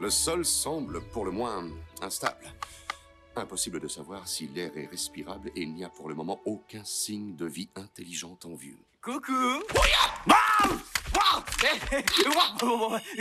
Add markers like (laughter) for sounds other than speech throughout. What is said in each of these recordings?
Le sol semble pour le moins instable. Impossible de savoir si l'air est respirable et il n'y a pour le moment aucun signe de vie intelligente en vue. Coucou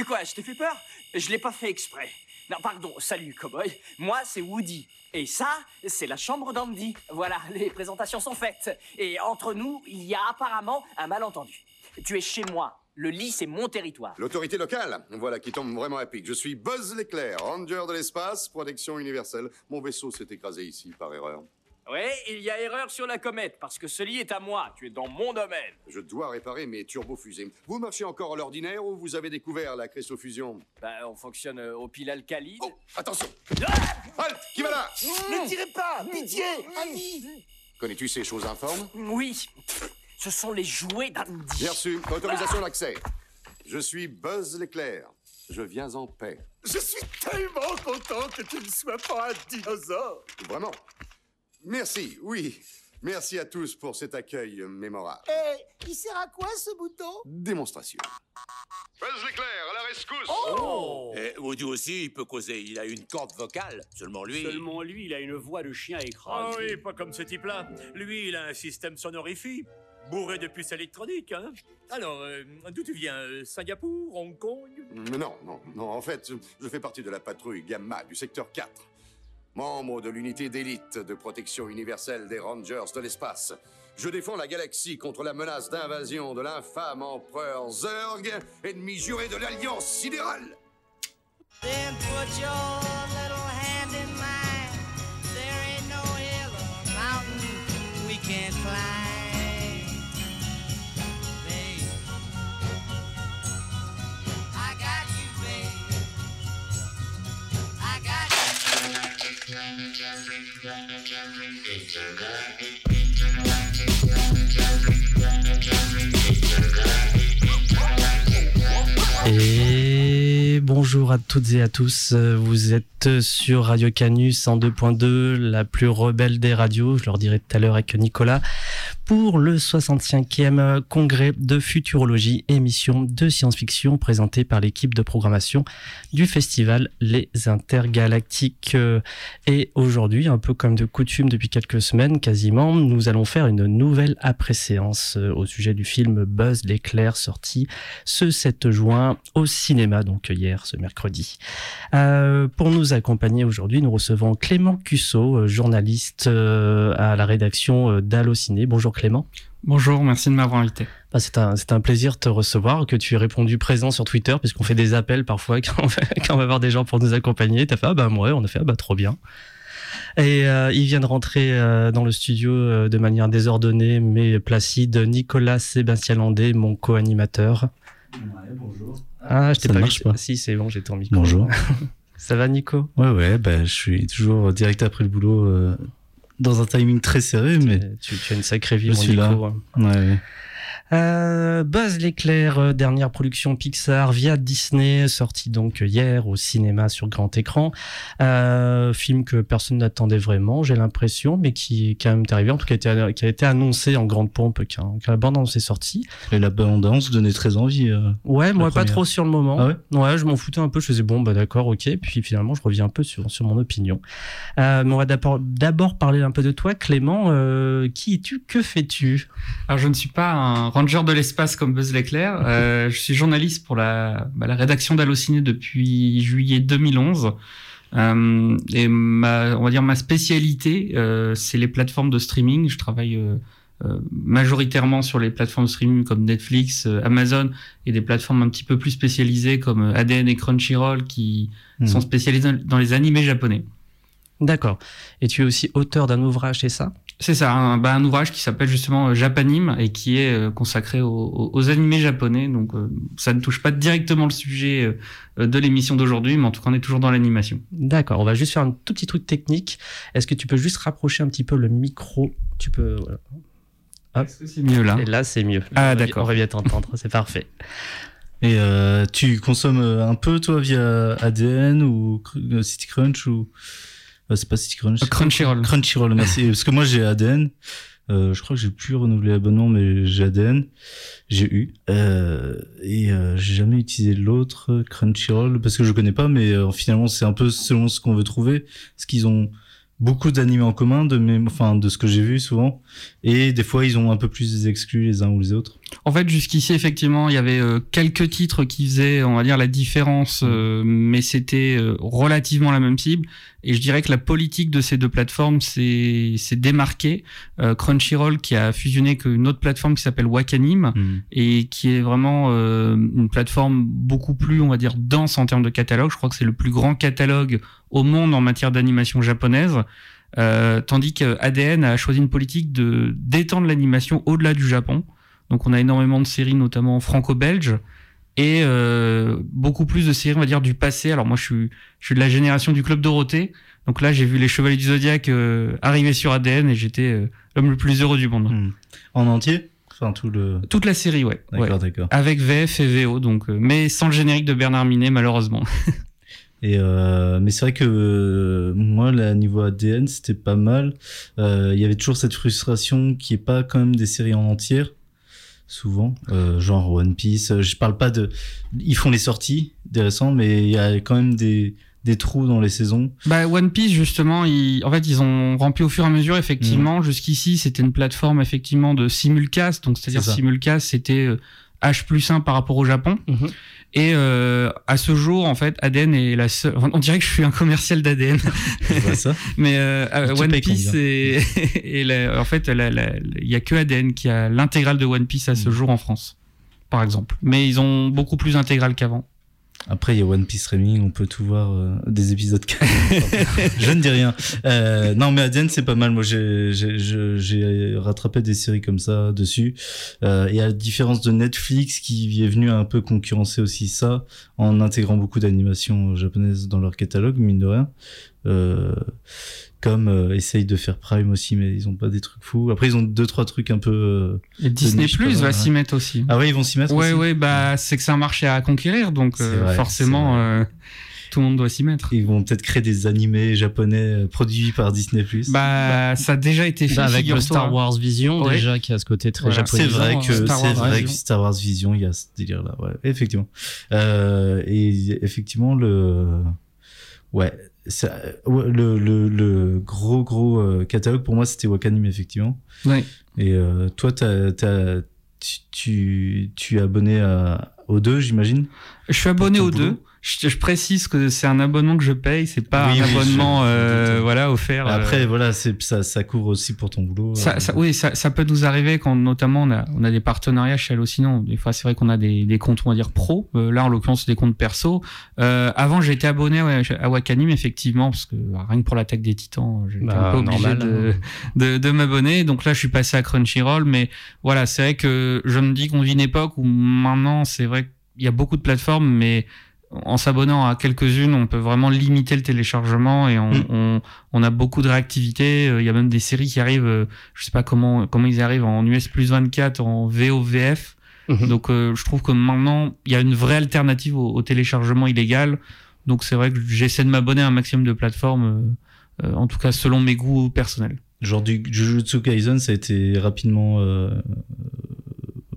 Quoi, je t'ai fait peur? Je l'ai pas fait exprès. Non, pardon, salut, cowboy. Moi, c'est Woody. Et ça, c'est la chambre d'Andy. Voilà, les présentations sont faites. Et entre nous, il y a apparemment un malentendu. Tu es chez moi. Le lit, c'est mon territoire. L'autorité locale, voilà qui tombe vraiment à pic. Je suis Buzz l'éclair, ranger de l'espace, protection universelle. Mon vaisseau s'est écrasé ici par erreur. Oui, il y a erreur sur la comète, parce que ce lit est à moi. Tu es dans mon domaine. Je dois réparer mes turbofusées. Vous marchez encore à l'ordinaire ou vous avez découvert la cristophusion Bah, on fonctionne euh, au pile alcalide. Oh, attention Halt Qui va là? Ne tirez pas Pitié Annie Connais-tu ces choses informes? Oui, ce sont les jouets d'Andy. Bien reçu. Autorisation d'accès. Je suis Buzz l'éclair. Je viens en paix. Je suis tellement content que tu ne sois pas un dinosaure Vraiment Merci, oui. Merci à tous pour cet accueil mémorable. Eh, il sert à quoi ce bouton? Démonstration. Buzz l'éclair, à la rescousse Oh Et Woody aussi, il peut causer. Il a une corde vocale. Seulement lui. Seulement lui, il a une voix de chien Ah écrasé. oui, pas comme ce type-là. Lui, il a un système sonorifique, bourré de puces électroniques. Hein. Alors, euh, d'où tu viens euh, Singapour Hong Kong? Mais non, non, non. En fait, je fais partie de la patrouille Gamma du secteur 4. Membre de l'unité d'élite de protection universelle des Rangers de l'espace. Je défends la galaxie contre la menace d'invasion de l'infâme empereur Zurg, ennemi juré de l'Alliance sidérale. Then put your Et bonjour à toutes et à tous. Vous êtes sur Radio Canus en 2.2, la plus rebelle des radios. Je leur dirai tout à l'heure avec Nicolas pour le 65e congrès de futurologie, émission de science-fiction présentée par l'équipe de programmation du festival Les Intergalactiques. Et aujourd'hui, un peu comme de coutume depuis quelques semaines quasiment, nous allons faire une nouvelle après-séance au sujet du film Buzz l'éclair sorti ce 7 juin au cinéma, donc hier, ce mercredi. Euh, pour nous accompagner aujourd'hui, nous recevons Clément Cusso, euh, journaliste euh, à la rédaction euh, d'Allociné. Bonjour Clément. Bonjour, merci de m'avoir invité. Bah, c'est un, c'est un plaisir de te recevoir, que tu aies répondu présent sur Twitter, puisqu'on fait des appels parfois (laughs) quand on, va, quand on va voir des gens pour nous accompagner. T'as fait, ah bah ouais, on a fait, ah bah trop bien. Et euh, il vient de rentrer euh, dans le studio euh, de manière désordonnée mais placide, Nicolas Sébastien Landé, mon co-animateur. bonjour. Ah, je t'ai Ça pas marche pas. Si, c'est bon, j'ai ton micro. Bonjour. (laughs) Ça va, Nico? Ouais, ouais, bah, je suis toujours direct après le boulot, euh, dans un timing très serré, mais tu, tu as une sacrée vie, Je suis là. Ouais. Euh, Buzz l'éclair, euh, dernière production Pixar via Disney, sorti donc hier au cinéma sur grand écran. Euh, film que personne n'attendait vraiment, j'ai l'impression, mais qui est quand même arrivé, en tout cas qui a été, qui a été annoncé en grande pompe quand, quand la bande-annonce est sortie. Et la bande-annonce donnait très envie. euh. Ouais, moi pas trop sur le moment. Ah ouais je m'en foutais un peu. Je faisais bon, bah d'accord, ok. Puis finalement, je reviens un peu sur, sur mon opinion. Euh, mais on va d'abord d'abord parler un peu de toi, Clément. Euh, qui es-tu? Que fais-tu? Alors, je ne suis pas un ranger de l'espace comme Buzz l'éclair. Euh, je suis journaliste pour la, bah, la rédaction d'Allociné depuis juillet 2011. Euh, et ma, on va dire ma spécialité, euh, c'est les plateformes de streaming. Je travaille euh, euh, majoritairement sur les plateformes de streaming comme Netflix, euh, Amazon et des plateformes un petit peu plus spécialisées comme ADN et Crunchyroll qui sont spécialisées dans les animés japonais. D'accord. Et tu es aussi auteur d'un ouvrage, c'est ça? C'est ça, un, bah, un ouvrage qui s'appelle justement euh, Japanime et qui est euh, consacré aux, animés japonais. Donc euh, ça ne touche pas directement le sujet euh, de l'émission d'aujourd'hui, mais en tout cas on est toujours dans l'animation. D'accord. On va juste faire un tout petit truc technique. Est-ce que tu peux juste rapprocher un petit peu le micro? Tu peux. voilà. Hop. Est-ce que c'est mieux là? Et là, c'est mieux. Ah, d'accord. On va bien t'entendre. C'est parfait. (laughs) Et euh, tu consommes un peu toi via ADN ou Cr- euh, CityCrunch ou? euh, c'est pas quoi Crunchyroll. Crunchyroll merci parce que moi j'ai ADN Euh, je crois que j'ai plus renouvelé l'abonnement, mais j'ai ADN, j'ai eu. Euh, et euh, j'ai jamais utilisé l'autre Crunchyroll parce que je connais pas, mais euh, finalement c'est un peu selon ce qu'on veut trouver, parce qu'ils ont beaucoup d'animés en commun, de mes, enfin de ce que j'ai vu souvent, et des fois ils ont un peu plus des exclus les uns ou les autres. En fait, jusqu'ici, effectivement, il y avait euh, quelques titres qui faisaient, on va dire, la différence, euh, mais c'était euh, relativement la même cible. Et je dirais que la politique de ces deux plateformes s'est démarquée. Euh, Crunchyroll, qui a fusionné avec une autre plateforme qui s'appelle Wakanim, Mm. et qui est vraiment euh, une plateforme beaucoup plus, on va dire, dense en termes de catalogue. Je crois que c'est le plus grand catalogue au monde en matière d'animation japonaise. Euh, tandis que ADN a choisi une politique de d'étendre l'animation au-delà du Japon. Donc on a énormément de séries, notamment franco-belges, et euh, beaucoup plus de séries, on va dire, du passé. Alors moi, je suis, je suis de la génération du Club Dorothée. Donc là, j'ai vu les Chevaliers du Zodiaque euh, arriver sur ADN et j'étais euh, l'homme le plus heureux du monde. Mm. En entier? Enfin tout le. Toute la série, ouais. D'accord, ouais. d'accord. Avec VF et VO, donc, mais sans le générique de Bernard Minet, malheureusement. (laughs) Et euh, mais c'est vrai que euh, moi, là, niveau ADN, c'était pas mal. Euh, Il y avait toujours cette frustration qui est pas quand même des séries en entière, souvent, euh, genre One Piece. Je parle pas de, ils font les sorties des récents, mais il y a quand même des des trous dans les saisons. Bah One Piece justement, ils, en fait ils ont rempli au fur et à mesure effectivement. Jusqu'ici c'était une plateforme effectivement de simulcast, donc c'est-à-dire simulcast c'était euh, H plus 1 par rapport au Japon. Mhm. Et euh, à ce jour en fait ADN est la seule. enfin, on dirait que je suis un commercial ça. (laughs) mais euh, One Piece combien et, (laughs) la- en fait il y a que ADN qui a l'intégrale de One Piece à ce Mhm. jour en France, par exemple. Mais ils ont beaucoup plus d'intégrales qu'avant. Après, il y a One Piece Reming, on peut tout voir euh, des épisodes. (laughs) je ne dis rien. Euh, non, mais ADN, c'est pas mal. Moi, j'ai rattrapé des séries comme ça dessus. Euh, et à la différence de Netflix, qui est venu un peu concurrencer aussi ça, en intégrant beaucoup d'animations japonaises dans leur catalogue, mine de rien. Euh, comme euh, essaye de faire Prime aussi, mais ils ont pas des trucs fous. Après, ils ont deux trois trucs un peu. euh, Et Disney niche, Plus va ouais. s'y mettre aussi. Ah ouais, ils vont s'y mettre. Ouais, aussi ouais, bah c'est que c'est un marché à conquérir, donc euh, vrai, forcément euh, tout le monde doit s'y mettre. Ils vont peut-être créer des animés japonais euh, produits par Disney Plus. Bah, ça a déjà été fait. Bah, avec le. Star Wars Vision, Ouais. déjà, qui a ce côté très Voilà. japonais. C'est vrai que Star Wars c'est vrai Vision. que Star Wars Vision, il y a ce délire là, ouais, effectivement. Euh, et effectivement le ouais, ça- le, le, le gros gros euh, catalogue pour moi c'était Wakanim effectivement. Ouais. Et euh, toi t'as, t'as, tu, tu tu es abonné à, aux deux j'imagine? Je suis abonné aux boulot? deux. Je, je précise que c'est un abonnement que je paye, c'est pas Oui, un oui, abonnement euh, voilà offert. euh, Après voilà c'est ça ça couvre aussi pour ton boulot. Ça, euh, ça- oui, ça, ça peut nous arriver quand notamment on a, on a des partenariats chez Allociné. Des fois, c'est vrai qu'on a des, des comptes, on va dire pro. Euh, là, en l'occurrence, des comptes perso. Euh, avant, j'étais abonné ouais, à Wakanim, effectivement, parce que bah, rien que pour l'attaque des titans, j'étais Bah, un peu obligé normal, de, de, de m'abonner. Donc là, je suis passé à Crunchyroll. Mais voilà, c'est vrai que je me dis qu'on vit une époque où maintenant, c'est vrai qu'il y a beaucoup de plateformes, mais en s'abonnant à quelques-unes, on peut vraiment limiter le téléchargement et on, Mm. on, on a beaucoup de réactivité. Euh, Il y a même des séries qui arrivent, euh, je sais pas comment comment ils arrivent en US plus 24, en VOVF. Mhm. Donc euh, je trouve que maintenant il y a une vraie alternative au, au téléchargement illégal. Donc c'est vrai que j'essaie de m'abonner à un maximum de plateformes, euh, euh, en tout cas selon mes goûts personnels. Genre du Jujutsu Kaisen ça a été rapidement euh,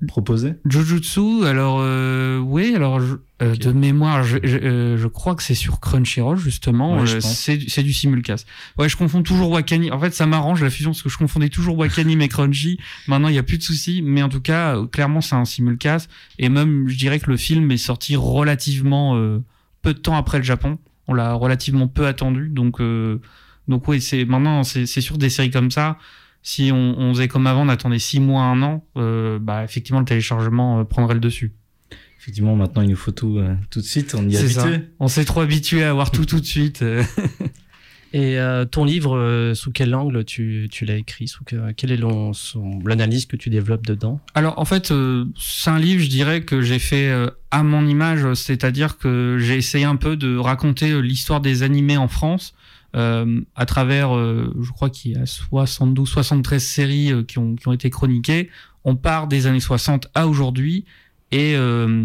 proposé. Jujutsu, alors euh, oui, alors je- euh, de mémoire, je, je, euh, je crois que c'est sur Crunchyroll justement. Ouais, euh, c'est du- c'est du simulcast. Ouais, je confonds toujours Wakanim. En fait, ça m'arrange la fusion parce que je confondais toujours Wakanim et Crunchy. Maintenant, il y a plus de soucis, mais en tout cas, euh, clairement, c'est un simulcast. Et même, je dirais que le film est sorti relativement euh, peu de temps après le Japon. On l'a relativement peu attendu, donc euh, donc oui, c'est maintenant c'est c'est sûr des séries comme ça. Si on, on faisait comme avant, on attendait six mois, un an, euh, bah effectivement le téléchargement euh, prendrait le dessus. Effectivement maintenant il nous faut tout euh, tout de suite on y est ça. habitué. On s'est trop habitué à avoir tout tout de suite. (laughs) Et euh, ton livre, euh, sous quel angle tu, tu l'as écrit? Sous que, Quelle est l'analyse que tu développes dedans? Alors en fait, euh, c'est un livre, je dirais que j'ai fait euh, à mon image, c'est-à-dire que j'ai essayé un peu de raconter l'histoire des animés en France à travers, euh, je crois qu'il y a 72, 73 séries euh, qui, ont, qui ont été chroniquées. On part des années 60 à aujourd'hui et euh,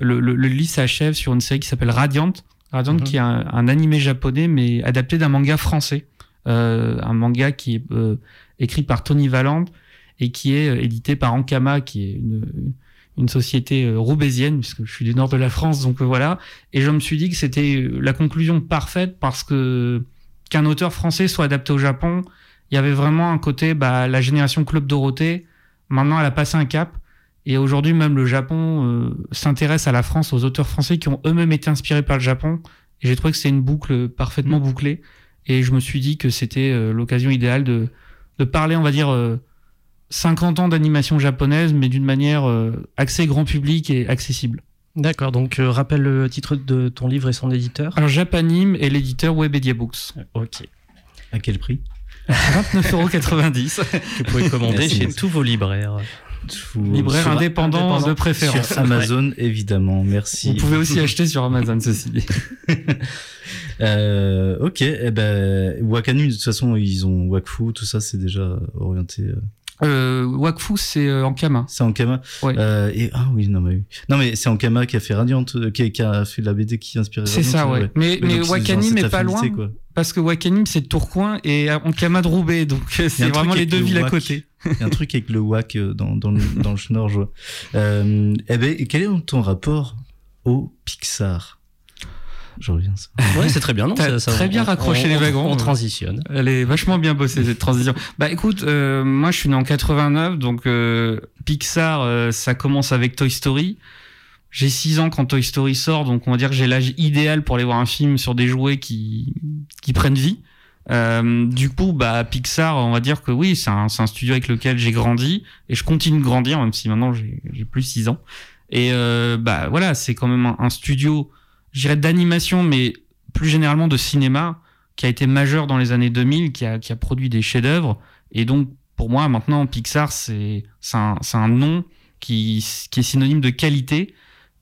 le, le, le livre s'achève sur une série qui s'appelle Radiant. Radiant Mhm. qui est un, un animé japonais mais adapté d'un manga français. Euh, un manga qui est euh, écrit par Tony Valente et qui est euh, édité par Ankama, qui est une, une société euh, roubaisienne, puisque je suis du nord de la France, donc euh, voilà. Et je me suis dit que c'était euh, la conclusion parfaite parce que qu'un auteur français soit adapté au Japon, il y avait vraiment un côté, bah, la génération Club Dorothée, maintenant elle a passé un cap. Et aujourd'hui, même le Japon euh, s'intéresse à la France, aux auteurs français qui ont eux-mêmes été inspirés par le Japon. Et j'ai trouvé que c'était une boucle parfaitement bouclée. Et je me suis dit que c'était euh, l'occasion idéale de, de parler, on va dire, euh, 50 ans d'animation japonaise, mais d'une manière euh, axée grand public et accessible. D'accord, donc euh, rappelle le titre de ton livre et son éditeur. Alors, Japanime et l'éditeur Webedia Books. Ok. À quel prix? 29,90€. Que vous pouvez commander Merci, chez tous vos libraires. Tout- Libraire sur- indépendant, de préférence. Sur Amazon, évidemment. Merci. Vous pouvez aussi acheter sur Amazon, ceci dit. (laughs) Euh, ok, eh ben, Wakanu, de toute façon, ils ont Wakfu, tout ça, c'est déjà orienté. euh, Euh, Wakfu, c'est euh, en Kama. C'est Ankama. Ouais. Euh, et, ah oui, non, mais. Non, mais c'est Ankama qui a fait Radiant, euh, qui, qui a fait la BD qui inspire C'est ça, ouais. Mais, mais c'est Wakanim est pas loin. quoi. Parce que Wakanim, c'est Tourcoing et Ankama de Roubaix. Donc, euh, c'est vraiment les deux le villes à côté. Il y a un truc avec le WAC euh, dans, dans, le, dans le Nord, je vois. Euh, eh ben, quel est ton rapport au Pixar? Je reviens. Ouais, c'est très bien, non ça- ça- très bien on- raccroché on- les on- wagons. On transitionne. Elle est vachement bien bossée cette transition. Bah écoute, euh, moi je suis né en 89, donc euh, Pixar, euh, ça commence avec Toy Story. J'ai 6 ans quand Toy Story sort, donc on va dire que j'ai l'âge idéal pour aller voir un film sur des jouets qui, qui prennent vie. Euh, du coup, bah Pixar, on va dire que oui, c'est un, c'est un studio avec lequel j'ai grandi et je continue de grandir, même si maintenant j'ai j'ai plus 6 ans. Et euh, bah voilà, c'est quand même un, un studio, je dirais d'animation, mais plus généralement de cinéma, qui a été majeur dans les années 2000, qui a, qui a produit des chefs-d'œuvre. Et donc, pour moi, maintenant, Pixar, c'est c'est un, c'est un nom qui, qui est synonyme de qualité,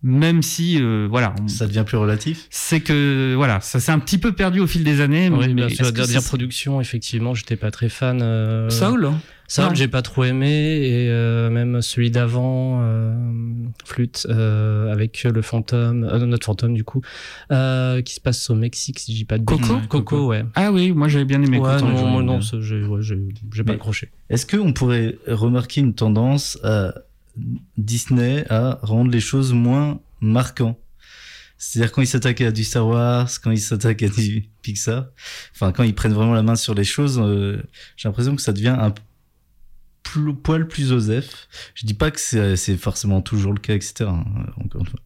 même si, euh, voilà, on- Ça devient plus relatif c'est que, voilà, ça s'est un petit peu perdu au fil des années. Oui, mais sûr, est-ce que dernière production, effectivement, j'étais pas très fan. euh, Saul Non. j'ai pas trop aimé, et euh, même celui d'avant, euh, Flûte, euh, avec le fantôme, euh, notre fantôme du coup, euh, qui se passe au Mexique, si je dis pas de Coco. Ouais, Coco, Coco. ouais. Ah oui, moi j'avais bien aimé. Ouais, Coco. non, moi, non, ça, j'ai ouais, j'ai- j'ai pas accroché. Est-ce qu'on pourrait remarquer une tendance à Disney à rendre les choses moins marquantes? C'est-à-dire quand ils s'attaquent à du Star Wars, quand ils s'attaquent à du Pixar, enfin quand ils prennent vraiment la main sur les choses, euh, j'ai l'impression que ça devient un pl- poil plus osef. Je dis pas que c'est c'est forcément toujours le cas, etc. hein, encore une fois.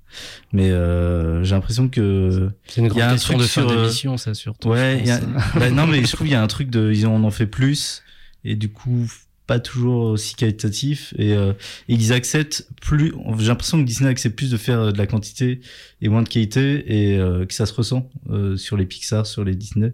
Mais euh, j'ai l'impression que C'est une Il y a grande un question truc de fin sur, euh, d'émission, ça surtout. Ouais, il y a- (laughs) bah non, mais je trouve qu'il y a un truc de, ils en ont fait plus et du coup pas toujours aussi qualitatif et, euh, et ils acceptent plus. J'ai l'impression que Disney accepte plus de faire de la quantité et moins de qualité et euh, que ça se ressent euh, sur les Pixar, sur les Disney.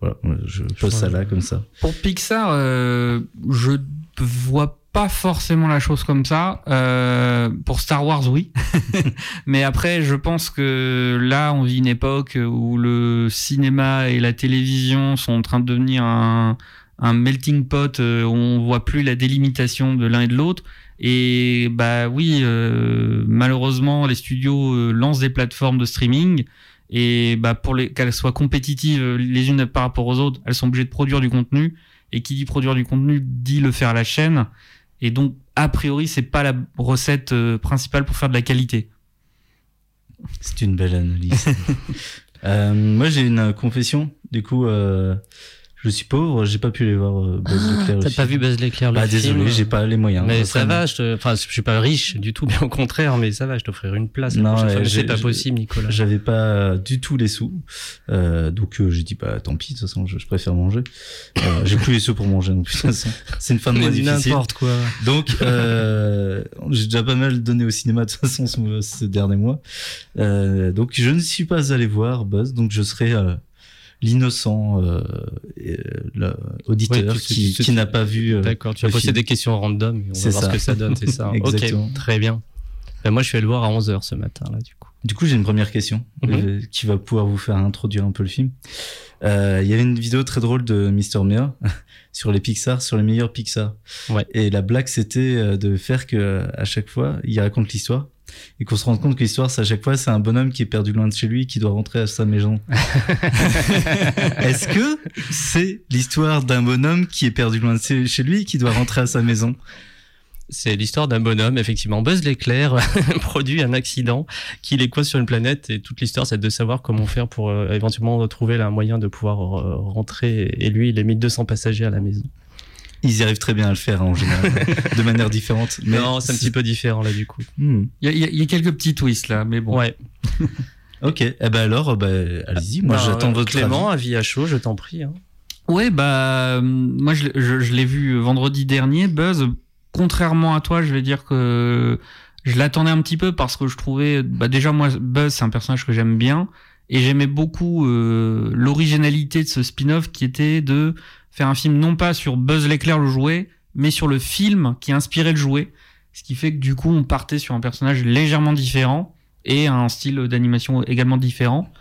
Voilà, je pose ça là comme ça. Pour Pixar, euh, je vois pas forcément la chose comme ça. Euh, pour Star Wars, oui. (laughs) Mais après, je pense que là, on vit une époque où le cinéma et la télévision sont en train de devenir un, un melting pot euh, on voit plus la délimitation de l'un et de l'autre. Et bah oui, euh, malheureusement, les studios euh, lancent des plateformes de streaming. Et bah pour les qu'elles soient compétitives euh, les unes par rapport aux autres, elles sont obligées de produire du contenu. Et qui dit produire du contenu dit le faire à la chaîne. Et donc, a priori, c'est pas la recette principale pour faire de la qualité. C'est une belle analyse. (laughs) Moi, j'ai une confession. Du coup, je suis pauvre, j'ai pas pu aller voir euh, Buzz l'éclair. T'as pas vu Buzz l'éclair le Bah film désolé, j'ai pas les moyens. Mais ça Vraiment. va, je te... enfin, je suis pas riche du tout, bien au contraire, mais ça va, je t'offrirai une place. la Non, ouais. Mais c'est pas possible, Nicolas. J'avais pas du tout les sous, euh, donc euh, j'ai dit bah tant pis, de toute façon je, je préfère manger. Euh, j'ai plus les sous pour manger, donc de toute façon c'est une fin de mois difficile. N'importe quoi. Donc euh, j'ai déjà pas mal donné au cinéma de toute façon ce, ce dernier mois. Euh, donc je ne suis pas allé voir Buzz, donc je serai euh, l'innocent euh, euh, auditeur tu- qui, qui n'a pas vu. euh, D'accord, tu vas poser des questions random et on C'est va voir ça. ce que ça donne, c'est ça. (laughs) Exactement. Ok, très bien. Ben, moi, je suis allé le voir à 11h ce matin, là, du coup. Du coup, j'ai une première question Mhm. euh, qui va pouvoir vous faire introduire un peu le film. Euh, Il y avait une vidéo très drôle de Mister Mia (laughs) sur les Pixar, sur les meilleurs Pixar. Ouais. Et la blague, c'était de faire que à chaque fois, il raconte l'histoire. Et qu'on se rende compte que l'histoire, c'est à chaque fois, c'est un bonhomme qui est perdu loin de chez lui, qui doit rentrer à sa maison. (laughs) Est-ce que c'est l'histoire d'un bonhomme qui est perdu loin de chez lui, qui doit rentrer à sa maison? C'est l'histoire d'un bonhomme, effectivement. Buzz l'éclair (laughs) produit un accident qui les coince sur une planète et toute l'histoire, c'est de savoir comment faire pour euh, éventuellement retrouver un moyen de pouvoir euh, rentrer. Et lui, il est mis 200 passagers à la maison. Ils y arrivent très bien à le faire hein, en général, de manière différente. Mais non, c'est un petit peu différent là du coup. Hmm. Il y, y, a quelques petits twists là, mais bon. Ouais. (laughs) ok, eh ben alors, bah, allez-y, moi j'attends votre Clément, avis à chaud, je t'en prie. Hein. Ouais, bah moi je, je, je l'ai vu vendredi dernier. Buzz, contrairement à toi, je vais dire que je l'attendais un petit peu parce que je trouvais, bah déjà moi Buzz c'est un personnage que j'aime bien et j'aimais beaucoup euh, l'originalité de ce spin-off qui était de faire un film non pas sur Buzz l'éclair le jouet, mais sur le film qui inspirait le jouet, ce qui fait que du coup on partait sur un personnage légèrement différent et un style d'animation également différent.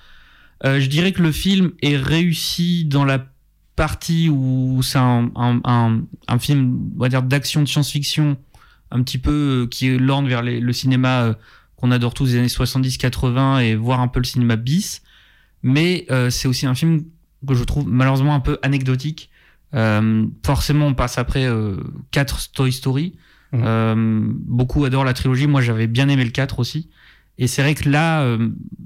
Euh, je dirais que le film est réussi dans la partie où c'est un, un, un, film, on va dire, d'action de science-fiction, un petit peu euh, qui l'orne vers le cinéma euh, qu'on adore tous des années 70-80 et voir un peu le cinéma bis. Mais euh, c'est aussi un film que je trouve malheureusement un peu anecdotique. Euh, forcément, on passe après euh, 4 Toy Story. Mmh. beaucoup adorent la trilogie. Moi, j'avais bien aimé le 4 aussi. Et c'est vrai que là,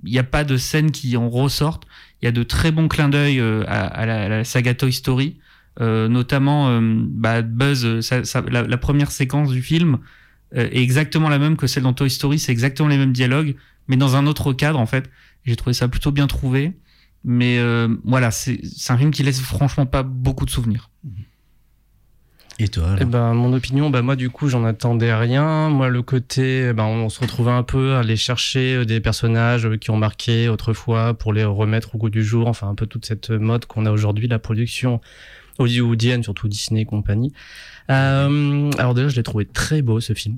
il n'y a pas de scène qui en ressortent. Il y a de très bons clins d'œil euh, à, à, la, à, la, saga Toy Story, euh, notamment euh, bah, Buzz. Ça, ça, la, la, première séquence du film est exactement la même que celle dans Toy Story. C'est exactement les mêmes dialogues, mais dans un autre cadre en fait. J'ai trouvé ça plutôt bien trouvé. Mais voilà, c'est un film qui laisse franchement pas beaucoup de souvenirs. Et toi eh ben, Mon opinion, bah, moi du coup j'en attendais rien. Moi le côté, ben, on se retrouvait un peu à aller chercher des personnages qui ont marqué autrefois pour les remettre au goût du jour. Enfin un peu toute cette mode qu'on a aujourd'hui, la production hollywoodienne, surtout Disney et compagnie. Euh, alors déjà je l'ai trouvé très beau ce film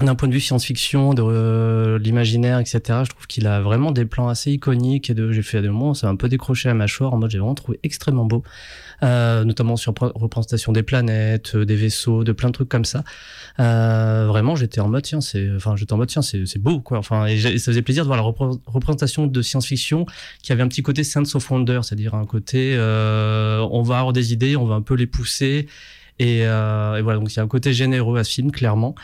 d'un point de vue science-fiction, de euh, l'imaginaire, etc., je trouve qu'il a vraiment des plans assez iconiques et de, j'ai fait des moments, c'est un peu décroché à mâchoire, en mode j'ai vraiment trouvé extrêmement beau, euh, notamment sur représentation des planètes, euh, des vaisseaux, de plein de trucs comme ça. Euh, vraiment, j'étais en mode tiens, c'est, enfin, j'étais en mode tiens, c'est, beau, quoi. Enfin, et, et, ça faisait plaisir de voir la représentation de science-fiction qui avait un petit côté sense of wonder, c'est-à-dire un côté, euh, on va avoir des idées, on va un peu les pousser. Et, et voilà, donc il y a un côté généreux à ce film, clairement.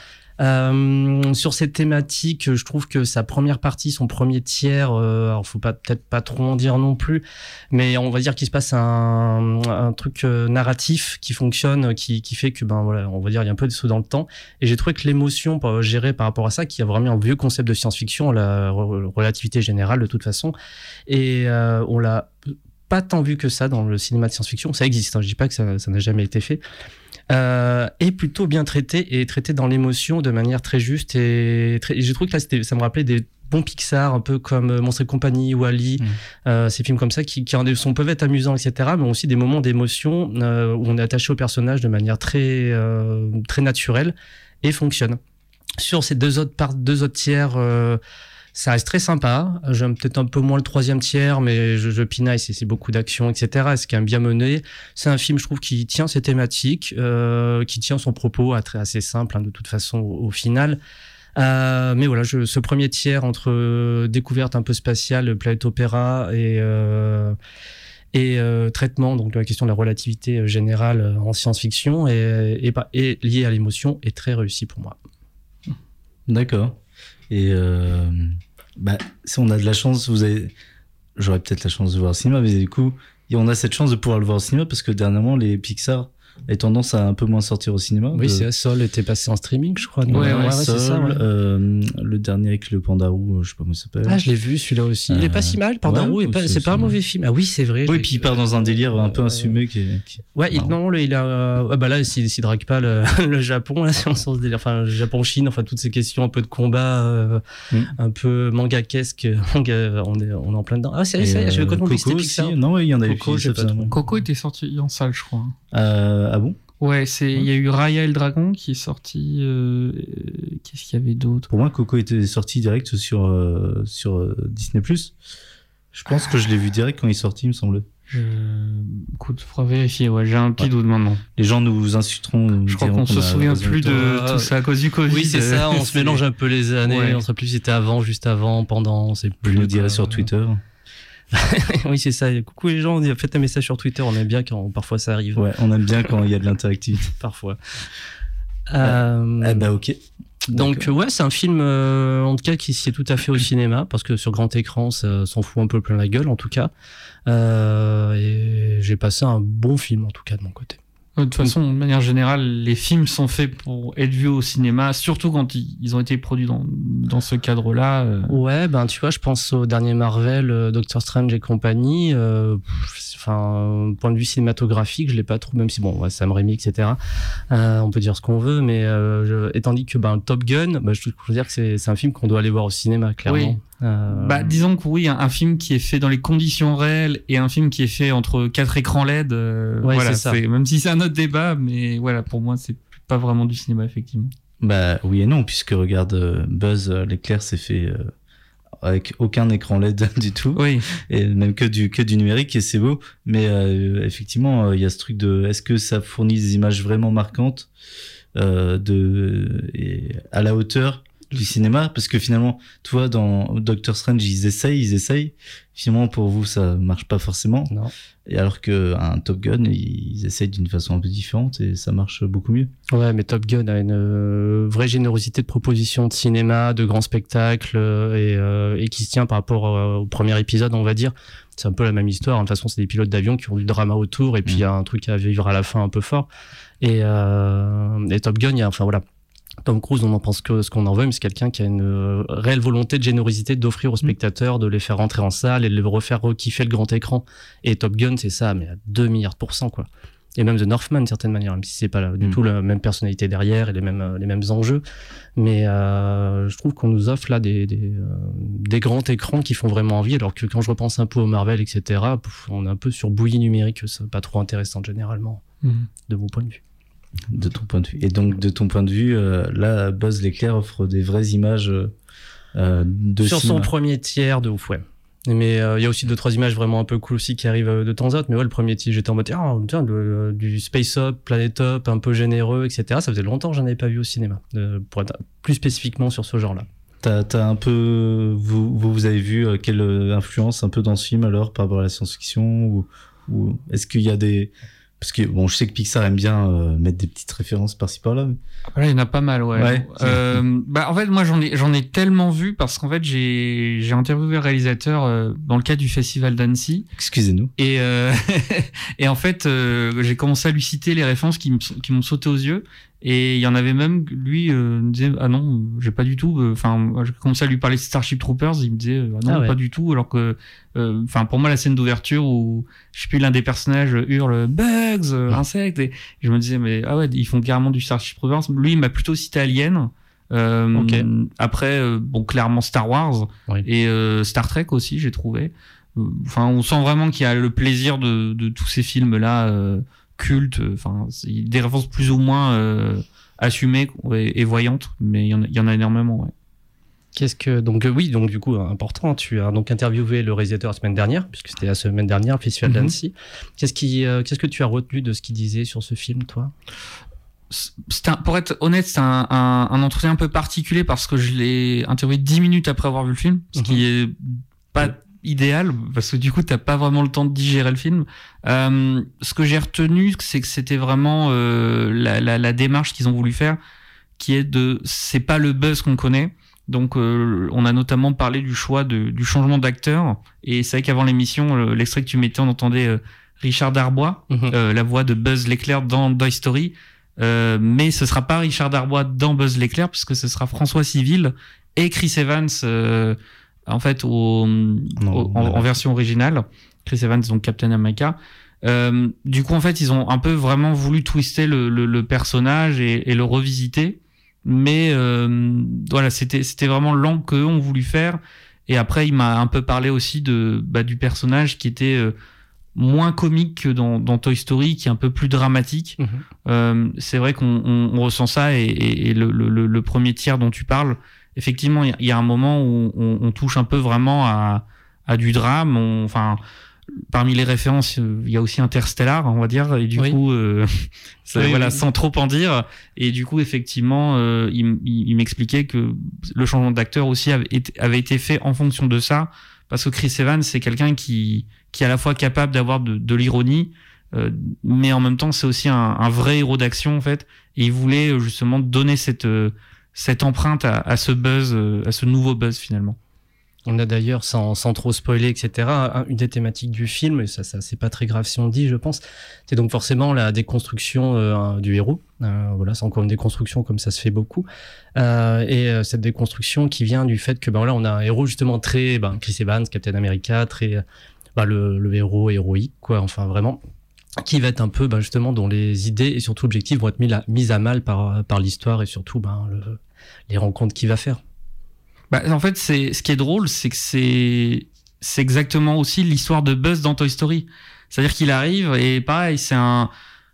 Euh, sur cette thématique, je trouve que sa première partie, son premier tiers, euh, alors faut pas peut-être pas trop en dire non plus, mais on va dire qu'il se passe un, un truc euh, narratif qui fonctionne, qui, qui fait que ben voilà, on va dire il y a un peu de saut dans le temps. Et j'ai trouvé que l'émotion gérée par rapport à ça, qui a vraiment un vieux concept de science-fiction, la relativité générale de toute façon, et euh, on l'a pas tant vu que ça dans le cinéma de science-fiction. Ça existe, hein, je dis pas que ça n'a jamais été fait euh, est plutôt bien traité et traité dans l'émotion de manière très juste et, très, et j'ai trouvé que là ça me rappelait des bons Pixar un peu comme euh, Monstre et compagnie ou Ali mmh. euh, ces films comme ça qui, qui sont peuvent être amusants etc mais aussi des moments d'émotion euh, où on est attaché au personnage de manière très euh, très naturelle et fonctionne sur ces deux autres parts deux autres tiers euh, ça reste très sympa. J'aime peut-être un peu moins le troisième tiers, mais je, pinaille, c'est beaucoup d'action, etc. C'est quand même bien mené. C'est un film, je trouve, qui tient ses thématiques, euh, qui tient son propos assez simple, hein, de toute façon, au, final. Euh, mais voilà, ce premier tiers entre euh, découverte un peu spatiale, planète opéra et, traitement donc de la question de la relativité générale en science-fiction et, et, et lié à l'émotion est très réussi pour moi. D'accord. Et euh, bah, si on a de la chance, vous avez, j'aurais peut-être la chance de voir au cinéma, mais du coup, on a cette chance de pouvoir le voir au cinéma parce que dernièrement, les Pixar a tendance à un peu moins sortir au cinéma. Oui, de... c'est Sol était passé en streaming, je crois. Ouais, ouais, ouais, ouais Sol, ça, ouais. Euh, le dernier avec le Pandarou, je sais pas comment il s'appelle. Ah, je l'ai vu celui-là aussi. Euh... Il est pas si mal, Pandarou, c'est pas, pas un mauvais film. Ah oui, c'est vrai. Oui, puis il part dans un délire un peu assumé qui. Qui... Ouais, il, non, il a. Euh, bah là, s'il ne drague pas le, (laughs) le Japon, là, (laughs) c'est en sens délire. Enfin, Japon-Chine, enfin, toutes ces questions un peu de combat, euh, mm. un peu manga-quesque. (laughs) Manga, on, est, on est en plein dedans. Ah, c'est vrai, j'avais complètement oublié c'était Pixar. Non, il y en avait Coco, Coco était sorti en salle, je crois. Ah bon? Ouais, c'est il y a eu Raya et le dragon qui est sorti. Euh, Qu'est-ce qu'il y avait d'autre? Pour moi, Coco était sorti direct sur euh, sur euh, Disney+. Je pense que je l'ai vu direct quand il est sorti, il me semble. Je... Écoute, faudra vérifier, ouais, j'ai un petit doute maintenant. Les gens nous insulteront. nous Je crois qu'on se a souvient plus de tout ça à cause du Covid. Oui, c'est ça, on (laughs) se mélange un peu les années, Ouais. on sait plus si c'était avant, juste avant, pendant, on sait Vous plus. nous direz sur Twitter. (laughs) oui, c'est ça. Coucou les gens, faites un message sur Twitter, on aime bien quand parfois ça arrive. Ouais, on aime bien quand il y a de l'interactivité. (laughs) Parfois. Euh, Eh ben ok. Donc D'accord. ouais, c'est un film euh, en tout cas qui sied tout à fait au cinéma parce que sur grand écran, ça s'en fout un peu plein la gueule en tout cas. Euh, et j'ai passé un bon film en tout cas de mon côté. De toute façon, de manière générale, les films sont faits pour être vus au cinéma, surtout quand ils ont été produits dans, dans ce cadre-là. euh. Ouais, ben tu vois, je pense au dernier Marvel, euh, Doctor Strange et compagnie. euh, Enfin, point de vue cinématographique, je l'ai pas trop, même si bon, ouais, Sam Raimi, etc. Euh, on peut dire ce qu'on veut, mais euh, je- étant dit que ben Top Gun, bah, je veux dire que c'est c'est un film qu'on doit aller voir au cinéma, clairement. Oui. Euh, Bah, disons que oui, un, un film qui est fait dans les conditions réelles et un film qui est fait entre quatre écrans LED, euh, Ouais, voilà, c'est ça. même si c'est un autre débat, mais voilà, pour moi, c'est pas vraiment du cinéma, effectivement. Bah oui et non, puisque regarde, euh, Buzz euh, l'éclair s'est fait euh, avec aucun écran LED (laughs) du tout, Oui, et même que du, que du numérique, et c'est beau. Mais euh, effectivement, euh, il y a ce truc de est-ce que ça fournit des images vraiment marquantes euh, de, et à la hauteur du cinéma Parce que finalement, tu vois, dans Doctor Strange, ils essayent, ils essayent. Finalement, pour vous, ça marche pas forcément. Non. Et alors qu'un Top Gun, ils essayent d'une façon un peu différente et ça marche beaucoup mieux. Ouais, mais Top Gun a une euh, vraie générosité de propositions de cinéma, de grands spectacles, euh, et, euh, et qui se tient par rapport euh, au premier épisode, on va dire. C'est un peu la même histoire. De toute façon, c'est des pilotes d'avion qui ont du drama autour, et puis il y a un truc à vivre à la fin un peu fort. Et, euh, et Top Gun, il y a, enfin voilà. Tom Cruise, on en pense que ce qu'on en veut, mais c'est quelqu'un qui a une euh, réelle volonté de générosité d'offrir aux spectateurs, de les faire rentrer en salle et de les refaire kiffer le grand écran. Et Top Gun, c'est ça, mais à 2 milliards de pourcents, quoi et même The Northman d'une certaine manière, même si c'est pas la- du Mm. tout la même personnalité derrière et les mêmes, euh, les mêmes enjeux. Mais euh, je trouve qu'on nous offre là des, des, euh, des grands écrans qui font vraiment envie, alors que quand je repense un peu au Marvel, etc., on est un peu sur bouillie numérique, c'est pas trop intéressant généralement, Mhm. de mon point de vue. De ton point de vue. Et donc, de ton point de vue, euh, là, Buzz l'éclair offre des vraies images euh, de Sur son premier tiers, de ouf, ouais. Mais euh, il y a aussi deux trois images vraiment un peu cool aussi qui arrivent de temps en temps. Mais ouais, le premier tiers, j'étais en mode ah tiens le- du space up, planet up, un peu généreux, etc. Ça faisait longtemps que j'en avais pas vu au cinéma. pour être plus spécifiquement sur ce genre-là. T'as, t'as un peu, vous, vous, avez vu quelle influence un peu dans ce film alors par rapport à la science-fiction ou, ou est-ce qu'il y a des, parce que bon, je sais que Pixar aime bien euh, mettre des petites références par-ci par-là. mais- Voilà, il y en a pas mal, ouais. Ouais. Euh, (laughs) bah, en fait, moi, j'en ai, j'en ai tellement vu parce qu'en fait, j'ai, j'ai interviewé le réalisateur euh, dans le cadre du festival d'Annecy. Excusez-nous. Et, (laughs) et en fait, j'ai commencé à lui citer les références qui, me, sont- qui m'ont sauté aux yeux. Et il y en avait même, lui, euh, me disait, ah non, j'ai pas du tout. euh, Enfin, moi, j'ai commencé à lui parler de Starship Troopers, il me disait, euh, ah non, Ah ouais. pas du tout. Alors que, euh, enfin, pour moi, la scène d'ouverture où, je sais plus, l'un des personnages hurle bugs, euh, insectes, et je me disais, mais ah ouais, ils font carrément du Starship Troopers. Lui, il m'a plutôt cité Alien. Euh, Ok. Après, euh, bon, clairement Star Wars Oui. et euh, Star Trek aussi, j'ai trouvé. Euh, Enfin, on sent vraiment qu'il y a le plaisir de, de tous ces films-là cultes. Enfin, des références plus ou moins euh, assumées et, et voyantes, mais il y en a, il y en a énormément. Ouais. Qu'est-ce que donc euh, oui donc du coup important tu as donc interviewé le réalisateur la semaine dernière puisque c'était la semaine dernière le festival Mhm. d'Annecy qu'est-ce qui euh, qu'est-ce que tu as retenu de ce qu'il disait sur ce film toi? Un- pour être honnête, c'est un, un, un entretien un peu particulier parce que je l'ai interviewé dix minutes après avoir vu le film, ce qui est pas idéal parce que du coup t'as pas vraiment le temps de digérer le film. Euh, ce que j'ai retenu, c'est que c'était vraiment euh, la, la, la démarche qu'ils ont voulu faire, qui est de c'est pas le buzz qu'on connaît. Donc euh, on a notamment parlé du choix de, du changement d'acteur et c'est vrai qu'avant l'émission, le- l'extrait que tu mettais, on entendait euh, Richard Darbois, Mhm. euh, la voix de Buzz l'éclair dans Toy Story. Euh, mais ce sera pas Richard Darbois dans Buzz l'éclair puisque ce sera François Civil et Chris Evans euh, en fait au, au- en, en version originale Chris Evans donc Captain America Euh, du coup en fait ils ont un peu vraiment voulu twister le, le, le personnage et, et le revisiter mais euh, voilà c'était c'était vraiment l'angle qu'eux ont voulu faire et après il m'a un peu parlé aussi de bah, du personnage qui était euh, moins comique que dans, dans Toy Story, qui est un peu plus dramatique. Mhm. Euh, c'est vrai qu'on on, on ressent ça et, et, et le- le premier tiers dont tu parles, effectivement, il y, a- il y a un moment où on, on touche un peu vraiment à, à du drame. On- Enfin, parmi les références, il y a aussi Interstellar, on va dire, et du Oui. coup, euh, (laughs) ça- Oui, voilà, oui. sans trop en dire. Et du coup, effectivement, euh, il, il- m'expliquait que le changement d'acteur aussi avait été, avait été fait en fonction de ça, parce que Chris Evans, c'est quelqu'un qui, qui est à la fois capable d'avoir de, de l'ironie, euh, mais en même temps, c'est aussi un, un vrai héros d'action, en fait. Et il voulait euh, justement donner cette, euh, cette empreinte à, ce buzz, euh, à ce nouveau buzz finalement. On a d'ailleurs, sans, sans trop spoiler, etc., un- une des thématiques du film, et ça, ça c'est pas très grave si on le dit, je pense, c'est donc forcément la déconstruction euh, du héros. Euh, voilà, c'est encore une déconstruction comme ça se fait beaucoup. Et cette déconstruction qui vient du fait que, ben voilà, on a un héros justement très, ben, Chris Evans, Captain America, très, ben, le, héros héroïque, quoi, enfin vraiment, qui va être un peu, ben, justement, dont les idées et surtout objectifs vont être mis, à mal par, par l'histoire et surtout, ben, le- les rencontres qu'il va faire. Bah, en fait, c'est ce qui est drôle, c'est que c'est c'est exactement aussi l'histoire de Buzz dans Toy Story. C'est-à-dire qu'il arrive et pareil, c'est un